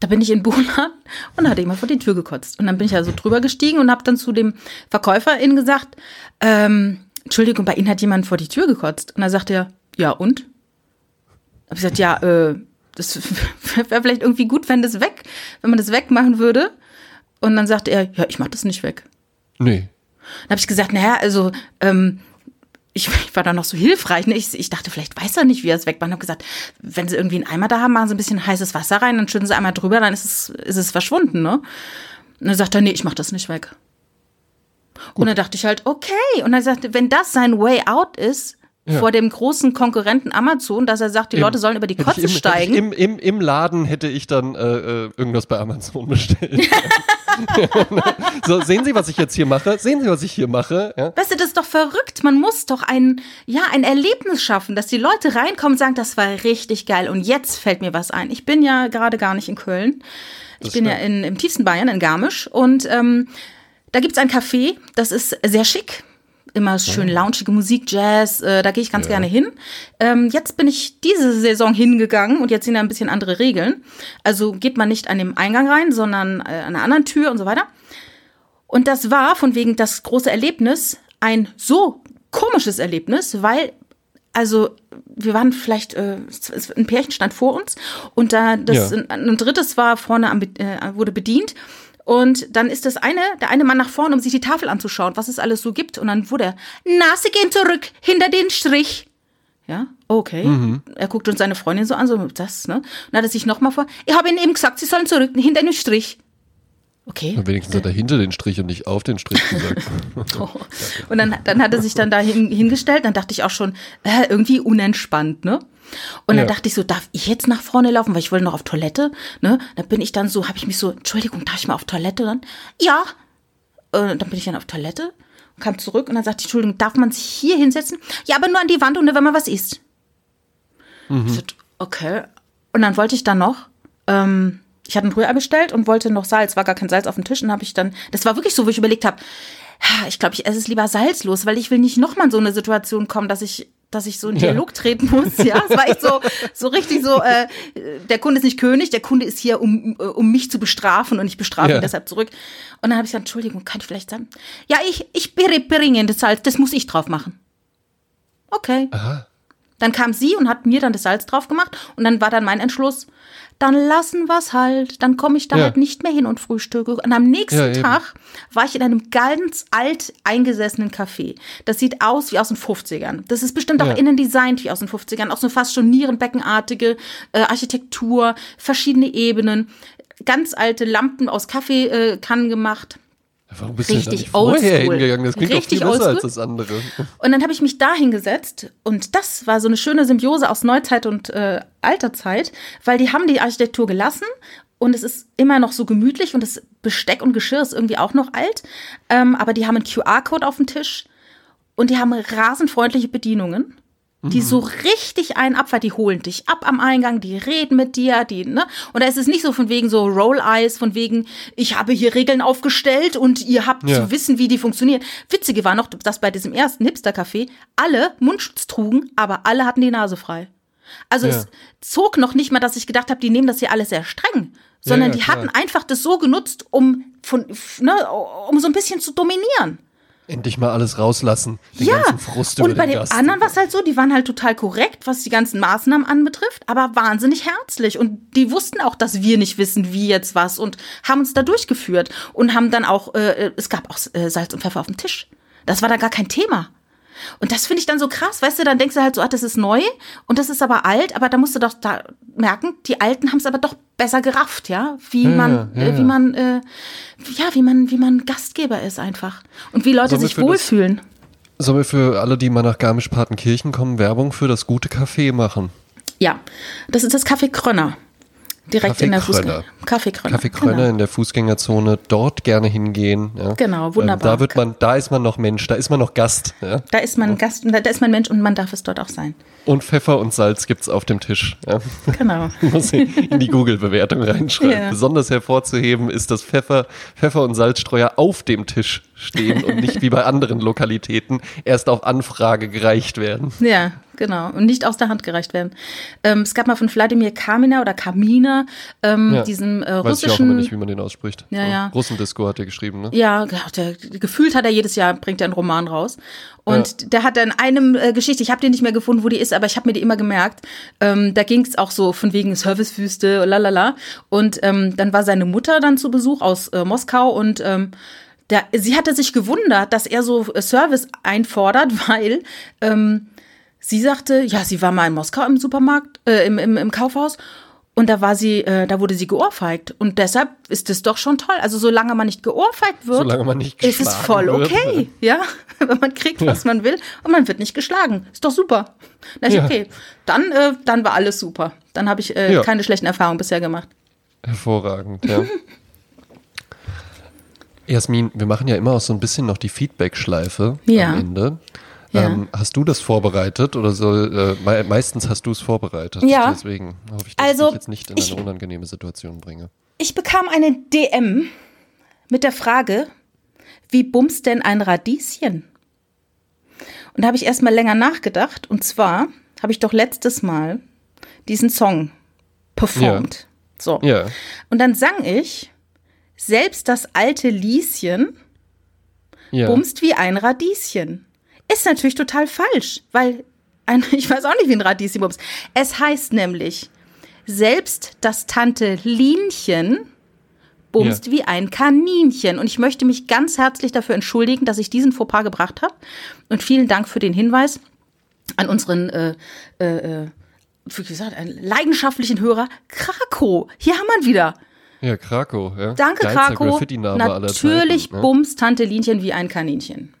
A: Da bin ich in den Buchladen und da hat jemand vor die Tür gekotzt. Und dann bin ich ja so drüber gestiegen und habe dann zu dem Verkäuferin gesagt, ähm, Entschuldigung, bei Ihnen hat jemand vor die Tür gekotzt. Und dann sagte er, ja und? Hab ich gesagt, ja, äh, das <laughs> wäre vielleicht irgendwie gut, wenn das weg, wenn man das wegmachen würde. Und dann sagte er, ja, ich mach das nicht weg.
B: Nee.
A: Dann habe ich gesagt, naja, also ähm, ich, ich war da noch so hilfreich. Ne? Ich, ich dachte, vielleicht weiß er nicht, wie er es wegmacht. Ich habe gesagt, wenn sie irgendwie einen Eimer da haben, machen sie ein bisschen heißes Wasser rein, dann schütten sie einmal drüber, dann ist es, ist es verschwunden. Ne? Und dann sagt er, nee, ich mach das nicht weg. Und dann dachte ich halt, okay. Und dann sagte, wenn das sein Way out ist, ja. vor dem großen Konkurrenten Amazon, dass er sagt, die Im, Leute sollen über die Kotze
B: im,
A: steigen.
B: Im, im, Im Laden hätte ich dann äh, äh irgendwas bei Amazon <laughs> bestellt. so, sehen Sie, was ich jetzt hier mache? Sehen Sie, was ich hier mache?
A: Ja? Weißt du, das ist doch verrückt. Man muss doch ein, ja, ein Erlebnis schaffen, dass die Leute reinkommen und sagen, das war richtig geil und jetzt fällt mir was ein. Ich bin ja gerade gar nicht in Köln. Ich das bin stimmt. ja in, im tiefsten Bayern, in Garmisch und ähm, da gibt's ein Café, das ist sehr schick immer schön loungige Musik, Jazz, äh, da gehe ich ganz ja. gerne hin. Ähm, jetzt bin ich diese Saison hingegangen und jetzt sind da ein bisschen andere Regeln. Also geht man nicht an dem Eingang rein, sondern äh, an einer anderen Tür und so weiter. Und das war von wegen das große Erlebnis ein so komisches Erlebnis, weil also wir waren vielleicht äh, ein Pärchen stand vor uns und da das ja. ein, ein drittes war vorne am, äh, wurde bedient und dann ist das eine, der eine Mann nach vorne, um sich die Tafel anzuschauen, was es alles so gibt. Und dann wurde er, na, sie gehen zurück, hinter den Strich. Ja, okay. Mhm. Er guckt uns seine Freundin so an, so das, ne? Und dann hat er sich nochmal vor, ich habe ihnen eben gesagt, sie sollen zurück, hinter den Strich. Okay.
B: Und wenigstens hat er hinter den Strich und nicht auf den Strich gesagt. <laughs>
A: oh. Und dann, dann hat er sich dann da hin, hingestellt, dann dachte ich auch schon, äh, irgendwie unentspannt, ne? Und ja. dann dachte ich so, darf ich jetzt nach vorne laufen, weil ich wollte noch auf Toilette, ne? Dann bin ich dann so, habe ich mich so, Entschuldigung, darf ich mal auf Toilette dann? Ja. Und dann bin ich dann auf Toilette und kam zurück und dann sagte ich, Entschuldigung, darf man sich hier hinsetzen? Ja, aber nur an die Wand und wenn man was isst. Mhm. So, okay. Und dann wollte ich dann noch, ähm, ich hatte ein Rührei bestellt und wollte noch Salz, war gar kein Salz auf dem Tisch und habe ich dann, das war wirklich so, wo ich überlegt habe, ich glaube, ich esse es lieber salzlos, weil ich will nicht nochmal in so eine Situation kommen, dass ich dass ich so in Dialog ja. treten muss. Ja, es war echt so, so richtig so, äh, der Kunde ist nicht König, der Kunde ist hier, um, äh, um mich zu bestrafen und ich bestrafe ja. ihn deshalb zurück. Und dann habe ich gesagt, Entschuldigung, kann ich vielleicht sagen, ja, ich, ich bringe das Salz, das muss ich drauf machen. Okay. Aha. Dann kam sie und hat mir dann das Salz drauf gemacht und dann war dann mein Entschluss, dann lassen wir's halt, dann komme ich da ja. halt nicht mehr hin und frühstücke. Und am nächsten ja, Tag war ich in einem ganz alt eingesessenen Café. Das sieht aus wie aus den 50ern. Das ist bestimmt auch innen designt wie aus den 50ern, auch so fast schon Nierenbeckenartige äh, Architektur, verschiedene Ebenen, ganz alte Lampen aus Kaffeekannen äh, gemacht.
B: Warum bist richtig du vorher hingegangen? Das klingt richtig doch viel besser als das andere.
A: Und dann habe ich mich da hingesetzt und das war so eine schöne Symbiose aus Neuzeit und äh, Alterzeit, weil die haben die Architektur gelassen und es ist immer noch so gemütlich und das Besteck und Geschirr ist irgendwie auch noch alt, ähm, aber die haben einen QR-Code auf dem Tisch und die haben rasend freundliche Bedienungen die so richtig einen abfahrt, die holen dich ab am Eingang, die reden mit dir, die, ne? Und da ist es nicht so von wegen so Roll Eyes, von wegen, ich habe hier Regeln aufgestellt und ihr habt ja. zu wissen, wie die funktionieren. Witzige war noch, dass bei diesem ersten Hipster-Café alle Mundschutz trugen, aber alle hatten die Nase frei. Also ja. es zog noch nicht mal, dass ich gedacht habe, die nehmen das hier alles sehr streng, sondern ja, die hatten einfach das so genutzt, um von, ne, um so ein bisschen zu dominieren.
B: Endlich mal alles rauslassen. Den ja, ganzen Frust
A: und bei den, den anderen war es halt so, die waren halt total korrekt, was die ganzen Maßnahmen anbetrifft, aber wahnsinnig herzlich. Und die wussten auch, dass wir nicht wissen, wie jetzt was und haben uns da durchgeführt und haben dann auch, äh, es gab auch äh, Salz und Pfeffer auf dem Tisch. Das war da gar kein Thema. Und das finde ich dann so krass, weißt du, dann denkst du halt so, ah, das ist neu und das ist aber alt, aber da musst du doch da merken, die Alten haben es aber doch besser gerafft, ja, wie ja, man, ja, äh, wie man, äh, ja, wie man, wie man Gastgeber ist einfach und wie Leute sich wohlfühlen.
B: Sollen wir für alle, die mal nach Garmisch-Partenkirchen kommen, Werbung für das gute Café machen?
A: Ja, das ist das Café Krönner. Direkt in der Fußgänger.
B: Kaffeekrönner. Kaffeekrönner genau. in der Fußgängerzone. Dort gerne hingehen. Ja.
A: Genau, wunderbar.
B: Ähm, da wird man, da ist man noch Mensch, da ist man noch Gast. Ja.
A: Da ist man Gast, da ist man Mensch und man darf es dort auch sein.
B: Und Pfeffer und Salz gibt es auf dem Tisch. Ja.
A: Genau. <laughs>
B: Muss ich in die Google-Bewertung reinschreiben. Ja. Besonders hervorzuheben ist, dass Pfeffer, Pfeffer und Salzstreuer auf dem Tisch stehen und nicht wie bei anderen Lokalitäten erst auf Anfrage gereicht werden.
A: Ja, genau. Und nicht aus der Hand gereicht werden. Ähm, es gab mal von Wladimir Kamina oder Kamina, ähm, ja, diesem äh, russischen. Weiß ich auch immer
B: nicht, wie man den ausspricht.
A: Ja, ja.
B: Russendisco hat er geschrieben, ne?
A: Ja, der, gefühlt hat er jedes Jahr, bringt er einen Roman raus. Und ja. der hat dann einem äh, Geschichte, ich habe die nicht mehr gefunden, wo die ist, aber ich habe mir die immer gemerkt. Ähm, da ging es auch so von wegen Servicewüste, lalala. Und ähm, dann war seine Mutter dann zu Besuch aus äh, Moskau und ähm, der, sie hatte sich gewundert, dass er so äh, Service einfordert, <laughs> weil ähm, sie sagte, ja, sie war mal in Moskau im Supermarkt, äh, im, im, im Kaufhaus Und da war sie, äh, da wurde sie geohrfeigt. Und deshalb ist es doch schon toll. Also solange man nicht geohrfeigt wird,
B: Solange man nicht
A: ist es voll
B: wird.
A: okay. Ja, <laughs> wenn man kriegt, was man will und man wird nicht geschlagen. Ist doch super. Na,
B: Ja.
A: okay. Dann, äh, dann war alles super. Dann habe ich äh,
B: Ja.
A: keine schlechten Erfahrungen bisher gemacht.
B: Hervorragend, ja. <laughs> Jasmin, wir machen ja immer auch so ein bisschen noch die Feedback-Schleife
A: Ja.
B: am Ende.
A: Ja.
B: Ähm, hast du das vorbereitet oder soll, äh, mei- meistens hast du es vorbereitet?
A: Ja.
B: Deswegen hoffe ich, dass
A: Also,
B: ich jetzt nicht in
A: ich-
B: eine unangenehme Situation bringe.
A: Ich bekam eine DM mit der Frage, wie bumst denn ein Radieschen? Und da habe ich erstmal länger nachgedacht. Und zwar habe ich doch letztes Mal diesen Song performt. So.
B: Ja,
A: Und dann sang ich, selbst das alte Lieschen
B: ja.
A: bumst wie ein Radieschen. Ist natürlich total falsch, weil <laughs> ein, ich weiß auch nicht, wie ein Radieschen bumst. Es heißt nämlich, selbst das Tante Linchen bumst
B: Ja.
A: wie ein Kaninchen. Und ich möchte mich ganz herzlich dafür entschuldigen, dass ich diesen Fauxpas gebracht habe. Und vielen Dank für den Hinweis an unseren äh, äh, äh, wie gesagt, einen leidenschaftlichen Hörer. Krako, hier haben wir ihn wieder.
B: Ja, Krakow, ja.
A: Danke,
B: Geilster
A: Krako.
B: Graffiti-Name aller
A: Natürlich
B: Zeiten, ne?
A: bumst Tante Linchen wie ein Kaninchen.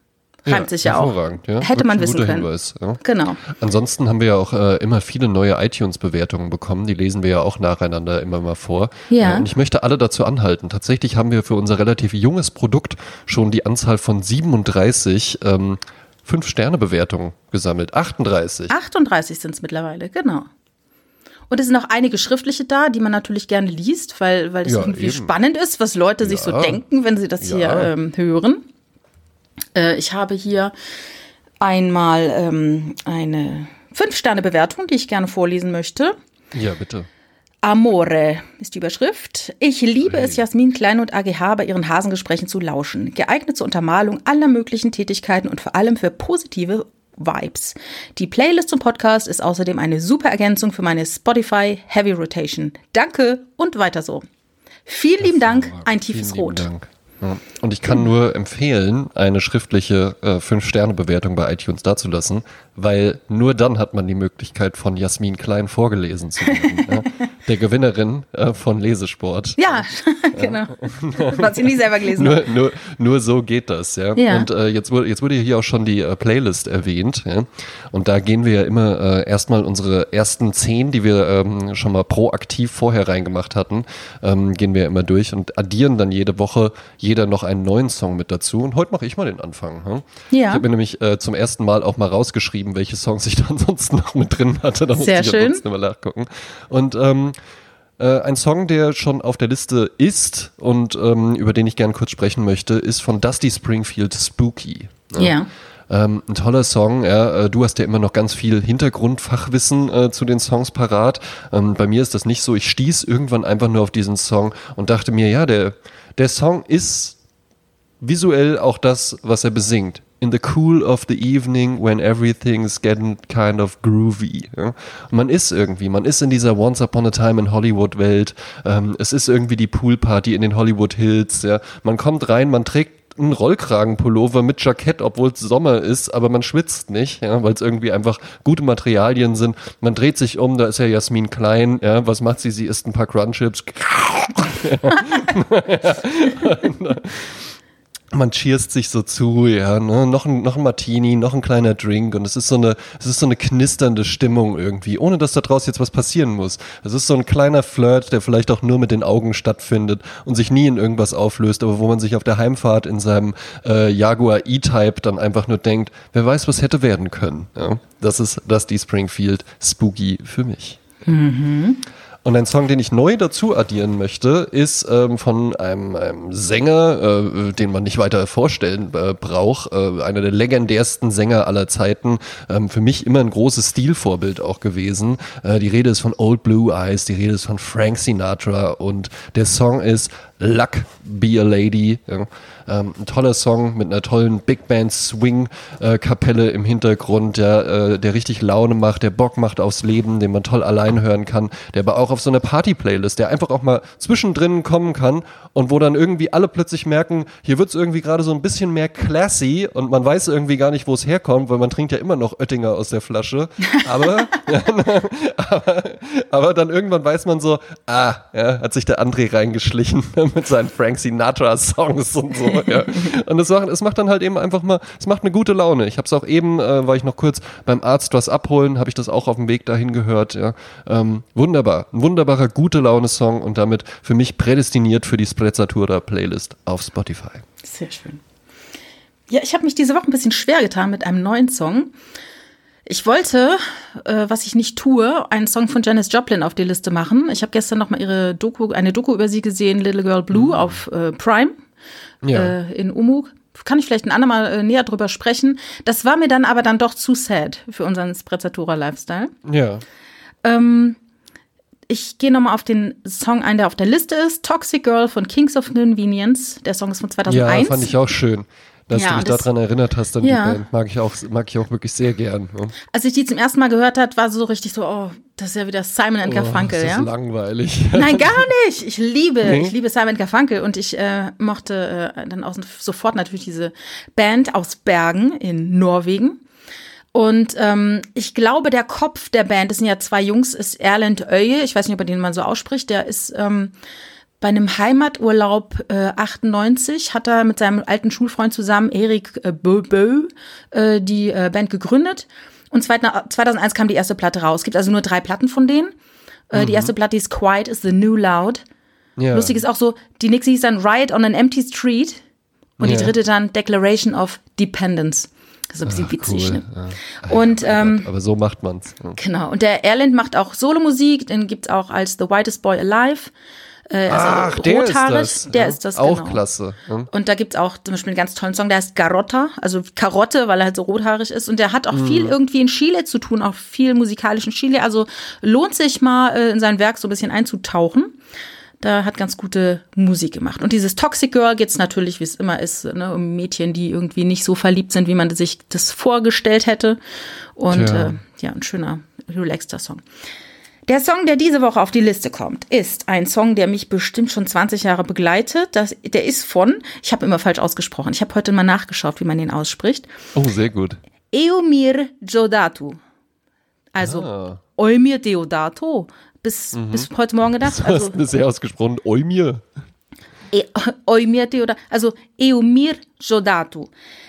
A: Reimt sich ja auch.
B: Ja.
A: Hätte man wissen können.
B: Hinweis, ja.
A: Genau.
B: Ansonsten haben wir ja auch äh, immer viele neue iTunes-Bewertungen bekommen. Die lesen wir ja auch nacheinander immer mal vor.
A: Ja.
B: Äh, und ich möchte alle dazu anhalten. Tatsächlich haben wir für unser relativ junges Produkt schon die Anzahl von 37 ähm, Fünf-Sterne-Bewertungen gesammelt. 38.
A: 38 sind es mittlerweile, genau. Und es sind auch einige schriftliche da, die man natürlich gerne liest, weil, weil das
B: Ja,
A: irgendwie
B: eben.
A: spannend ist, was Leute sich so
B: Ja.
A: denken, wenn sie das hier
B: Ja.
A: ähm, hören. Äh, ich habe hier einmal ähm, eine Fünf-Sterne-Bewertung, die ich gerne vorlesen möchte.
B: Ja, bitte.
A: Amore ist die Überschrift. Ich liebe es, Jasmin Klein und AGH bei ihren Hasengesprächen zu lauschen. Geeignet zur Untermalung aller möglichen Tätigkeiten und vor allem für positive Vibes. Die Playlist zum Podcast ist außerdem eine super Ergänzung für meine Spotify Heavy Rotation. Danke und weiter so. Vielen lieben Dank, ein tiefes Rot.
B: Dank. Und ich kann nur empfehlen, eine schriftliche äh, Fünf-Sterne-Bewertung bei iTunes dazulassen, weil nur dann hat man die Möglichkeit, von Jasmin Klein vorgelesen zu werden. <laughs> ja. Der Gewinnerin äh, von Lesesport.
A: Ja, <laughs> genau. Was ich nie selber gelesen.
B: Nur, nur, nur so geht das, ja.
A: Ja.
B: Und äh, jetzt wurde jetzt wurde hier auch schon die äh, Playlist erwähnt, ja. Und da gehen wir ja immer äh, erstmal unsere ersten zehn, die wir ähm, schon mal proaktiv vorher reingemacht hatten, ähm, gehen wir immer durch und addieren dann jede Woche jeder noch einen neuen Song mit dazu. Und heute mache ich mal den Anfang. Hm?
A: Ja.
B: Ich habe mir nämlich äh, zum ersten Mal auch mal rausgeschrieben, welche Songs ich <laughs> da ansonsten noch mit drin hatte. Da musste
A: Sehr
B: ich
A: schön.
B: ansonsten immer nachgucken. Und ähm, äh, ein Song, der schon auf der Liste ist und ähm, über den ich gern kurz sprechen möchte, ist von Dusty Springfield Spooky.
A: Ja.
B: Ähm, ein toller Song. Ja, äh, du hast ja immer noch ganz viel Hintergrundfachwissen äh, zu den Songs parat. Ähm, bei mir ist das nicht so. Ich stieß irgendwann einfach nur auf diesen Song und dachte mir, ja, der, der Song ist visuell auch das, was er besingt. In the cool of the evening when everything's getting kind of groovy. Ja? Man ist irgendwie, man ist in dieser Once Upon a Time in Hollywood Welt. Ähm, es ist irgendwie die Poolparty in den Hollywood Hills. Ja? Man kommt rein, man trägt einen Rollkragenpullover mit Jackett, obwohl es Sommer ist, aber man schwitzt nicht, ja, weil es irgendwie einfach gute Materialien sind. Man dreht sich um, da ist ja Jasmin Klein, ja, was macht sie? Sie isst ein paar Crunchips. <laughs> <laughs> man cheerst sich so zu, ja, ne? noch, ein, noch ein Martini, noch ein kleiner Drink und es ist so eine, es ist so eine knisternde Stimmung irgendwie, ohne dass da draus jetzt was passieren muss. Es ist so ein kleiner Flirt, der vielleicht auch nur mit den Augen stattfindet und sich nie in irgendwas auflöst, aber wo man sich auf der Heimfahrt in seinem äh, Jaguar E-Type dann einfach nur denkt, wer weiß, was hätte werden können. Ja? Das ist das die Springfield Spooky für mich. Und ein Song, den ich neu dazu addieren möchte, ist ähm, von einem, einem Sänger, äh, den man nicht weiter vorstellen äh, braucht. Äh, einer der legendärsten Sänger aller Zeiten. Ähm, für mich immer ein großes Stilvorbild auch gewesen. Äh, die Rede ist von Old Blue Eyes, die Rede ist von Frank Sinatra und der Song ist Luck Be a Lady. Ja. Ähm, ein toller Song mit einer tollen Big Band Swing äh, Kapelle im Hintergrund, der, äh, der richtig Laune macht, der Bock macht aufs Leben, den man toll allein hören kann, der aber auch auf so eine Party-Playlist, der einfach auch mal zwischendrin kommen kann und wo dann irgendwie alle plötzlich merken, hier wird es irgendwie gerade so ein bisschen mehr classy und man weiß irgendwie gar nicht, wo es herkommt, weil man trinkt ja immer noch Oettinger aus der Flasche. Aber, <laughs> <laughs> aber, aber, dann irgendwann weiß man so, ah, ja, hat sich der André reingeschlichen <laughs> mit seinen Frank Sinatra-Songs und so. Ja. Und es macht, es macht dann halt eben einfach mal, es macht eine gute Laune. Ich habe es auch eben, äh, war ich noch kurz beim Arzt was abholen, habe ich das auch auf dem Weg dahin gehört. Ja. Ähm, wunderbar, ein wunderbarer gute Laune-Song und damit für mich prädestiniert für die Sprezzatura-Playlist auf Spotify.
A: Sehr schön. Ja, ich habe mich diese Woche ein bisschen schwer getan mit einem neuen Song. Ich wollte, äh, was ich nicht tue, einen Song von Janis Joplin auf die Liste machen. Ich habe gestern noch mal ihre Doku, eine Doku über sie gesehen, Little Girl Blue mhm. auf äh, Prime ja. äh, in Umug. Kann ich vielleicht ein andermal äh, näher drüber sprechen. Das war mir dann aber dann doch zu sad für unseren Sprezzatura-Lifestyle.
B: Ja.
A: Ähm, ich gehe nochmal auf den Song ein, der auf der Liste ist. Toxic Girl von Kings of Convenience. Der Song ist von 2001.
B: Ja, fand ich auch schön. Dass ja, du mich daran erinnert hast, dann ja. die Band mag ich auch, mag ich auch wirklich sehr gern.
A: Als ich die zum ersten Mal gehört hat, war so richtig so, oh, das ist ja wieder Simon and oh, Garfunkel,
B: das
A: ist
B: ja. langweilig. <laughs>
A: Nein, gar nicht. Ich liebe, nee? ich liebe Simon Garfunkel und ich äh, mochte äh, dann auch sofort natürlich diese Band aus Bergen in Norwegen. Und ähm, ich glaube, der Kopf der Band, das sind ja zwei Jungs, ist Erland Öye, ich weiß nicht, ob er den mal so ausspricht, der ist ähm, bei einem Heimaturlaub äh, 98 hat er mit seinem alten Schulfreund zusammen, Erik äh, Bö, Bö äh, die äh, Band gegründet. Und 2001 kam die erste Platte raus. Es gibt also nur drei Platten von denen. Äh, mhm. Die erste Platte ist Quiet is the New Loud. Ja. Lustig ist auch so, die nächste hieß dann Riot on an Empty Street. Und ja. die dritte dann Declaration of Dependence. Das ist ein bisschen Ach, witzig. Cool. Ne? Ja. Und, ähm,
B: aber so macht man's.
A: Ja. Genau. Und der Erland macht auch Solomusik, den gibt's auch als The Whitest Boy Alive.
B: Äh, also Ach, der rothaarig, ist das.
A: der ja, ist das,
B: Auch genau. klasse.
A: Ja. Und da gibt's auch zum Beispiel einen ganz tollen Song, der heißt Garotta, also Karotte, weil er halt so rothaarig ist. Und der hat auch mhm. viel irgendwie in Chile zu tun, auch viel musikalisch in Chile. Also lohnt sich mal äh, in sein Werk so ein bisschen einzutauchen. Da hat ganz gute Musik gemacht. Und dieses Toxic Girl geht's natürlich, wie es immer ist, ne, um Mädchen, die irgendwie nicht so verliebt sind, wie man sich das vorgestellt hätte. Und äh, ja, ein schöner, relaxter Song. Der Song, der diese Woche auf die Liste kommt, ist ein Song, der mich bestimmt schon 20 Jahre begleitet. Das, der ist von, ich habe immer falsch ausgesprochen, ich habe heute mal nachgeschaut, wie man den ausspricht.
B: Oh, sehr gut.
A: Eumir Jodatu. Also ah. Eumir Deodato. Bis, mhm. bis heute Morgen gedacht. <laughs>
B: Das also, hast sehr ausgesprochen. Eumir.
A: E, <laughs> Eumir Deodato. Also Eumir Jodatu.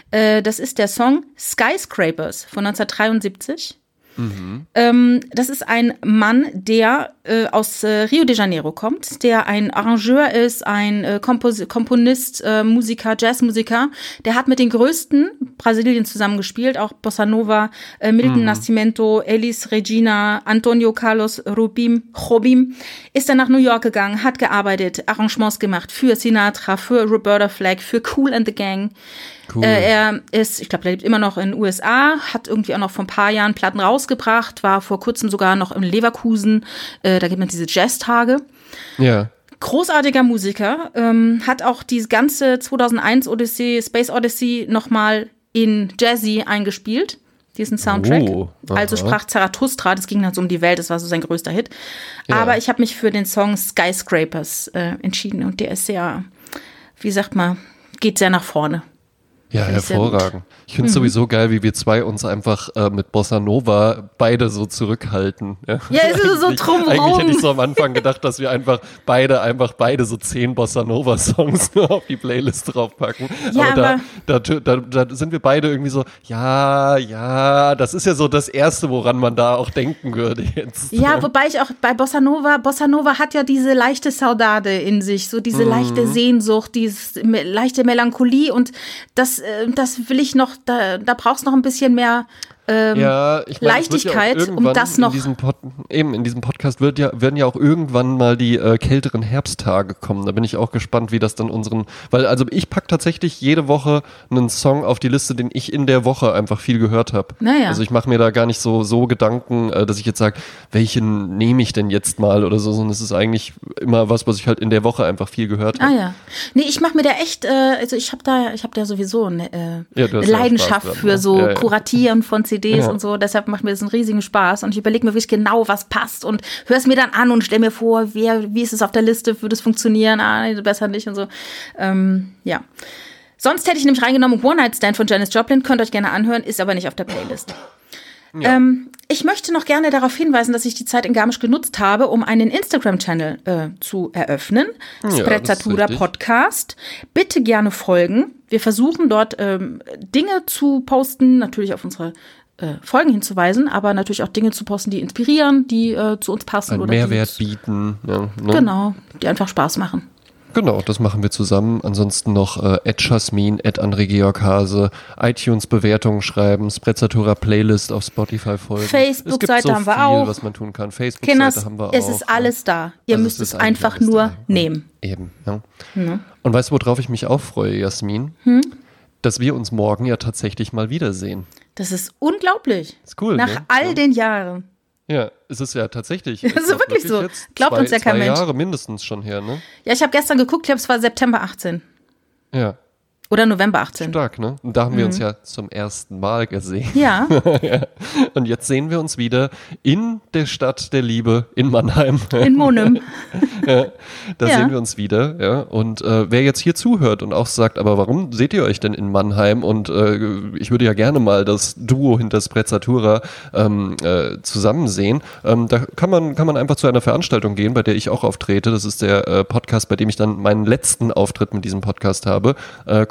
A: Äh, das ist der Song Skyscrapers von 1973. Mhm. Ähm, das ist ein Mann, der äh, aus äh, Rio de Janeiro kommt, der ein Arrangeur ist, ein äh, Kompos Komponist, äh, Musiker, Jazzmusiker. Der hat mit den größten Brasilien zusammengespielt, auch Bossa Nova, äh, Milton mhm. Nascimento, Elis Regina, Antonio Carlos Rubim, Jobim. Ist dann nach New York gegangen, hat gearbeitet, Arrangements gemacht für Sinatra, für Roberta Flack, für Cool and the Gang. Cool. Äh, er ist, ich glaube, er lebt immer noch in den USA, hat irgendwie auch noch vor ein paar Jahren Platten rausgebracht, war vor kurzem sogar noch in Leverkusen. Äh, da gibt man diese Jazz-Tage.
B: Ja.
A: Großartiger Musiker, ähm, hat auch die ganze 2001 Odyssey, Space Odyssey nochmal in Jazzy eingespielt diesen Soundtrack. Oh, also sprach Zarathustra, das ging dann so um die Welt, das war so sein größter Hit. Ja. Aber ich habe mich für den Song Skyscrapers äh, entschieden und der ist sehr, wie sagt man, geht sehr nach vorne.
B: Ja, hervorragend. Ich finde es mhm. sowieso geil, wie wir zwei uns einfach äh, mit Bossa Nova beide so zurückhalten.
A: Ja, ja es ist so drumherum.
B: Eigentlich hätte ich so am Anfang gedacht, dass wir einfach beide, einfach beide so zehn Bossa Nova Songs <laughs> auf die Playlist draufpacken. Ja, aber, aber da, da, da, da sind wir beide irgendwie so, ja, ja, das ist ja so das Erste, woran man da auch denken würde jetzt.
A: Ja, wobei ich auch bei Bossa Nova, Bossa Nova hat ja diese leichte Saudade in sich, so diese mhm. leichte Sehnsucht, diese leichte Melancholie und das, äh, das will ich noch da, da brauchst noch ein bisschen mehr ähm,
B: ja, ich mein, wird ja
A: Leichtigkeit, um das noch.
B: In Pod, eben, in diesem Podcast wird ja, werden ja auch irgendwann mal die äh, kälteren Herbsttage kommen. Da bin ich auch gespannt, wie das dann unseren. Weil, also ich pack tatsächlich jede Woche einen Song auf die Liste, den ich in der Woche einfach viel gehört habe.
A: Naja.
B: Also ich mache mir da gar nicht so, so Gedanken, äh, dass ich jetzt sage, welchen nehme ich denn jetzt mal oder so, sondern es ist eigentlich immer was, was ich halt in der Woche einfach viel gehört habe.
A: Ah ja. Nee, ich mache mir da echt, äh, also ich habe da, ich habe da sowieso eine, äh,
B: Ja,
A: eine Leidenschaft
B: dran,
A: für
B: ne?
A: so
B: ja.
A: Kuratieren von CDs
B: Ja.
A: und so. Deshalb macht mir das einen riesigen Spaß und ich überlege mir wirklich genau, was passt und höre es mir dann an und stell mir vor, wer, wie ist es auf der Liste, würde es funktionieren? Ah, nee, besser nicht und so. Ähm, ja. Sonst hätte ich nämlich reingenommen One Night Stand von Janis Joplin, könnt ihr euch gerne anhören, ist aber nicht auf der Playlist. Ähm, ich möchte noch gerne darauf hinweisen, dass ich die Zeit in Garmisch genutzt habe, um einen Instagram-Channel äh, zu eröffnen.
B: ist
A: Sprezzatura. Podcast. Bitte gerne folgen. Wir versuchen dort ähm, Dinge zu posten, natürlich auf unsere äh, Folgen hinzuweisen, aber natürlich auch Dinge zu posten, die inspirieren, die äh, zu uns passen
B: Einen
A: oder
B: Mehrwert
A: die,
B: bieten. Ja, ne?
A: genau, die einfach Spaß machen.
B: Genau, das machen wir zusammen. Ansonsten noch äh, Ed Jasmin, Ed André Georg Hase, iTunes-Bewertungen schreiben, Sprezzatura Playlist auf Spotify folgen.
A: Facebook-Seite
B: so
A: haben wir
B: viel,
A: auch.
B: was man tun kann. Facebook-Seite haben wir auch.
A: es ist alles da. Ihr
B: Also
A: müsst
B: es
A: einfach nur
B: da.
A: nehmen.
B: Eben, ja. Und weißt du, worauf ich mich auch freue, Jasmin?
A: Hm?
B: Dass wir uns morgen ja tatsächlich mal wiedersehen.
A: Das ist unglaublich.
B: Ist cool,
A: Nach
B: ne?
A: all
B: Ja.
A: den Jahren.
B: Ja, es ist ja tatsächlich. <laughs>
A: Ja, ist wirklich so.
B: jetzt
A: Glaubt
B: zwei,
A: uns ja kein
B: zwei
A: Mensch.
B: Jahre mindestens schon her, ne?
A: Ja, ich habe gestern geguckt, ich glaube, es war September 18
B: Ja,
A: oder November 18.
B: stark, ne? Und da haben wir
A: Mhm.
B: uns ja zum ersten Mal gesehen. <laughs>
A: Ja,
B: Und jetzt sehen wir uns wieder in der Stadt der Liebe in Mannheim.
A: in Monem. <laughs>
B: Da
A: Ja.
B: sehen wir uns wieder. Ja. Und äh, wer jetzt hier zuhört und auch sagt, aber warum seht ihr euch denn in Mannheim? Und äh, ich würde ja gerne mal das Duo hinter Sprezzatura ähm, äh, zusammen sehen. Ähm, da kann man, kann man einfach zu einer Veranstaltung gehen, bei der ich auch auftrete. Das ist der äh, Podcast, bei dem ich dann meinen letzten Auftritt mit diesem Podcast habe.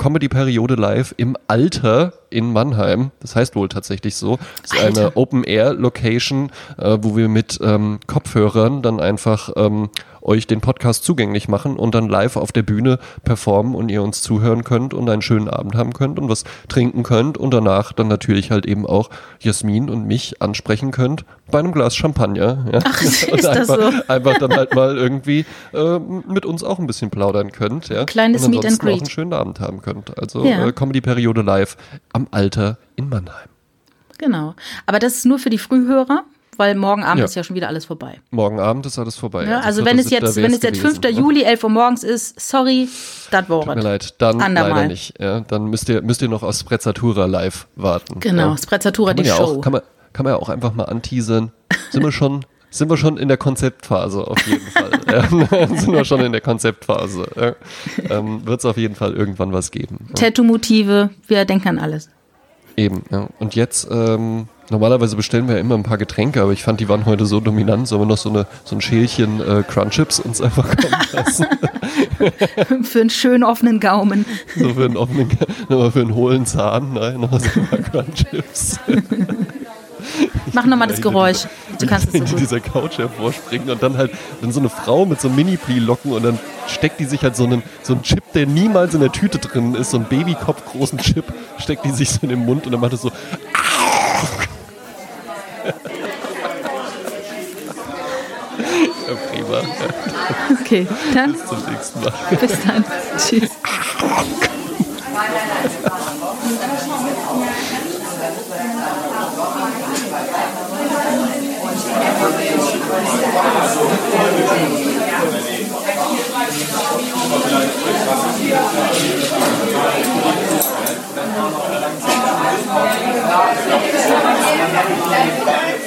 B: Comedy-Periode live im Alter in Mannheim. Das heißt wohl tatsächlich so. Das ist
A: Alter.
B: eine Open-Air-Location, äh, wo wir mit ähm, Kopfhörern dann einfach ähm, euch den Podcast zugänglich machen und dann live auf der Bühne performen und ihr uns zuhören könnt und einen schönen Abend haben könnt und was trinken könnt und danach dann natürlich halt eben auch Jasmin und mich ansprechen könnt bei einem Glas Champagner. Ja. Ach,
A: ist <laughs>
B: und
A: das
B: einfach,
A: so?
B: einfach dann halt <laughs> mal irgendwie äh, mit uns auch ein bisschen plaudern könnt. Ja.
A: Kleines
B: und
A: Meet and
B: ansonsten auch
A: Greet.
B: einen schönen Abend haben könnt. Also
A: Ja.
B: äh, Comedy-Periode live am Alter in Mannheim.
A: Genau. Aber das ist nur für die Frühhörer, weil morgen Abend
B: Ja.
A: ist ja schon wieder alles vorbei.
B: Morgen Abend ist alles vorbei.
A: Ja, also
B: vierter,
A: wenn es jetzt, wenn es jetzt
B: gewesen,
A: 5.
B: ne?
A: Juli, 11 Uhr morgens ist, sorry, das war
B: Tut mir leid, dann
A: Andermal.
B: leider nicht. Ja, dann müsst ihr, müsst ihr noch aus Sprezzatura live warten.
A: Genau,
B: ja.
A: Sprezzatura, die
B: ja
A: Show.
B: Auch, kann, man, kann man ja auch einfach mal anteasern. Sind wir schon, <laughs> sind wir schon in der Konzeptphase auf jeden Fall. <laughs> <laughs> Sind wir schon in der Konzeptphase. Ähm, Wird es auf jeden Fall irgendwann was geben.
A: Tattoo-Motive, wir denken an alles.
B: Eben, ja. Und jetzt, ähm, normalerweise bestellen wir ja immer ein paar Getränke, aber ich fand, die waren heute so dominant, sollen wir noch so, eine, so ein Schälchen äh, Crunchips uns einfach kommen lassen. <laughs>
A: Für einen schönen offenen Gaumen.
B: so für einen offenen, <laughs> nochmal für einen hohlen Zahn, nein, noch so ein paar <laughs> Crunchips.
A: Mach nochmal das Geräusch. Du kannst es so gut.
B: dieser Couch hervorspringen und dann halt dann so eine Frau mit so Mini-Pli-Locken und dann steckt die sich halt so einen, so einen Chip, der niemals in der Tüte drin ist, so einen Babykopf großen Chip, steckt die sich so in den Mund und dann macht es so, ja, prima,
A: Okay, dann
B: bis zum nächsten Mal.
A: bis dann. Tschüss.
C: Obrigado.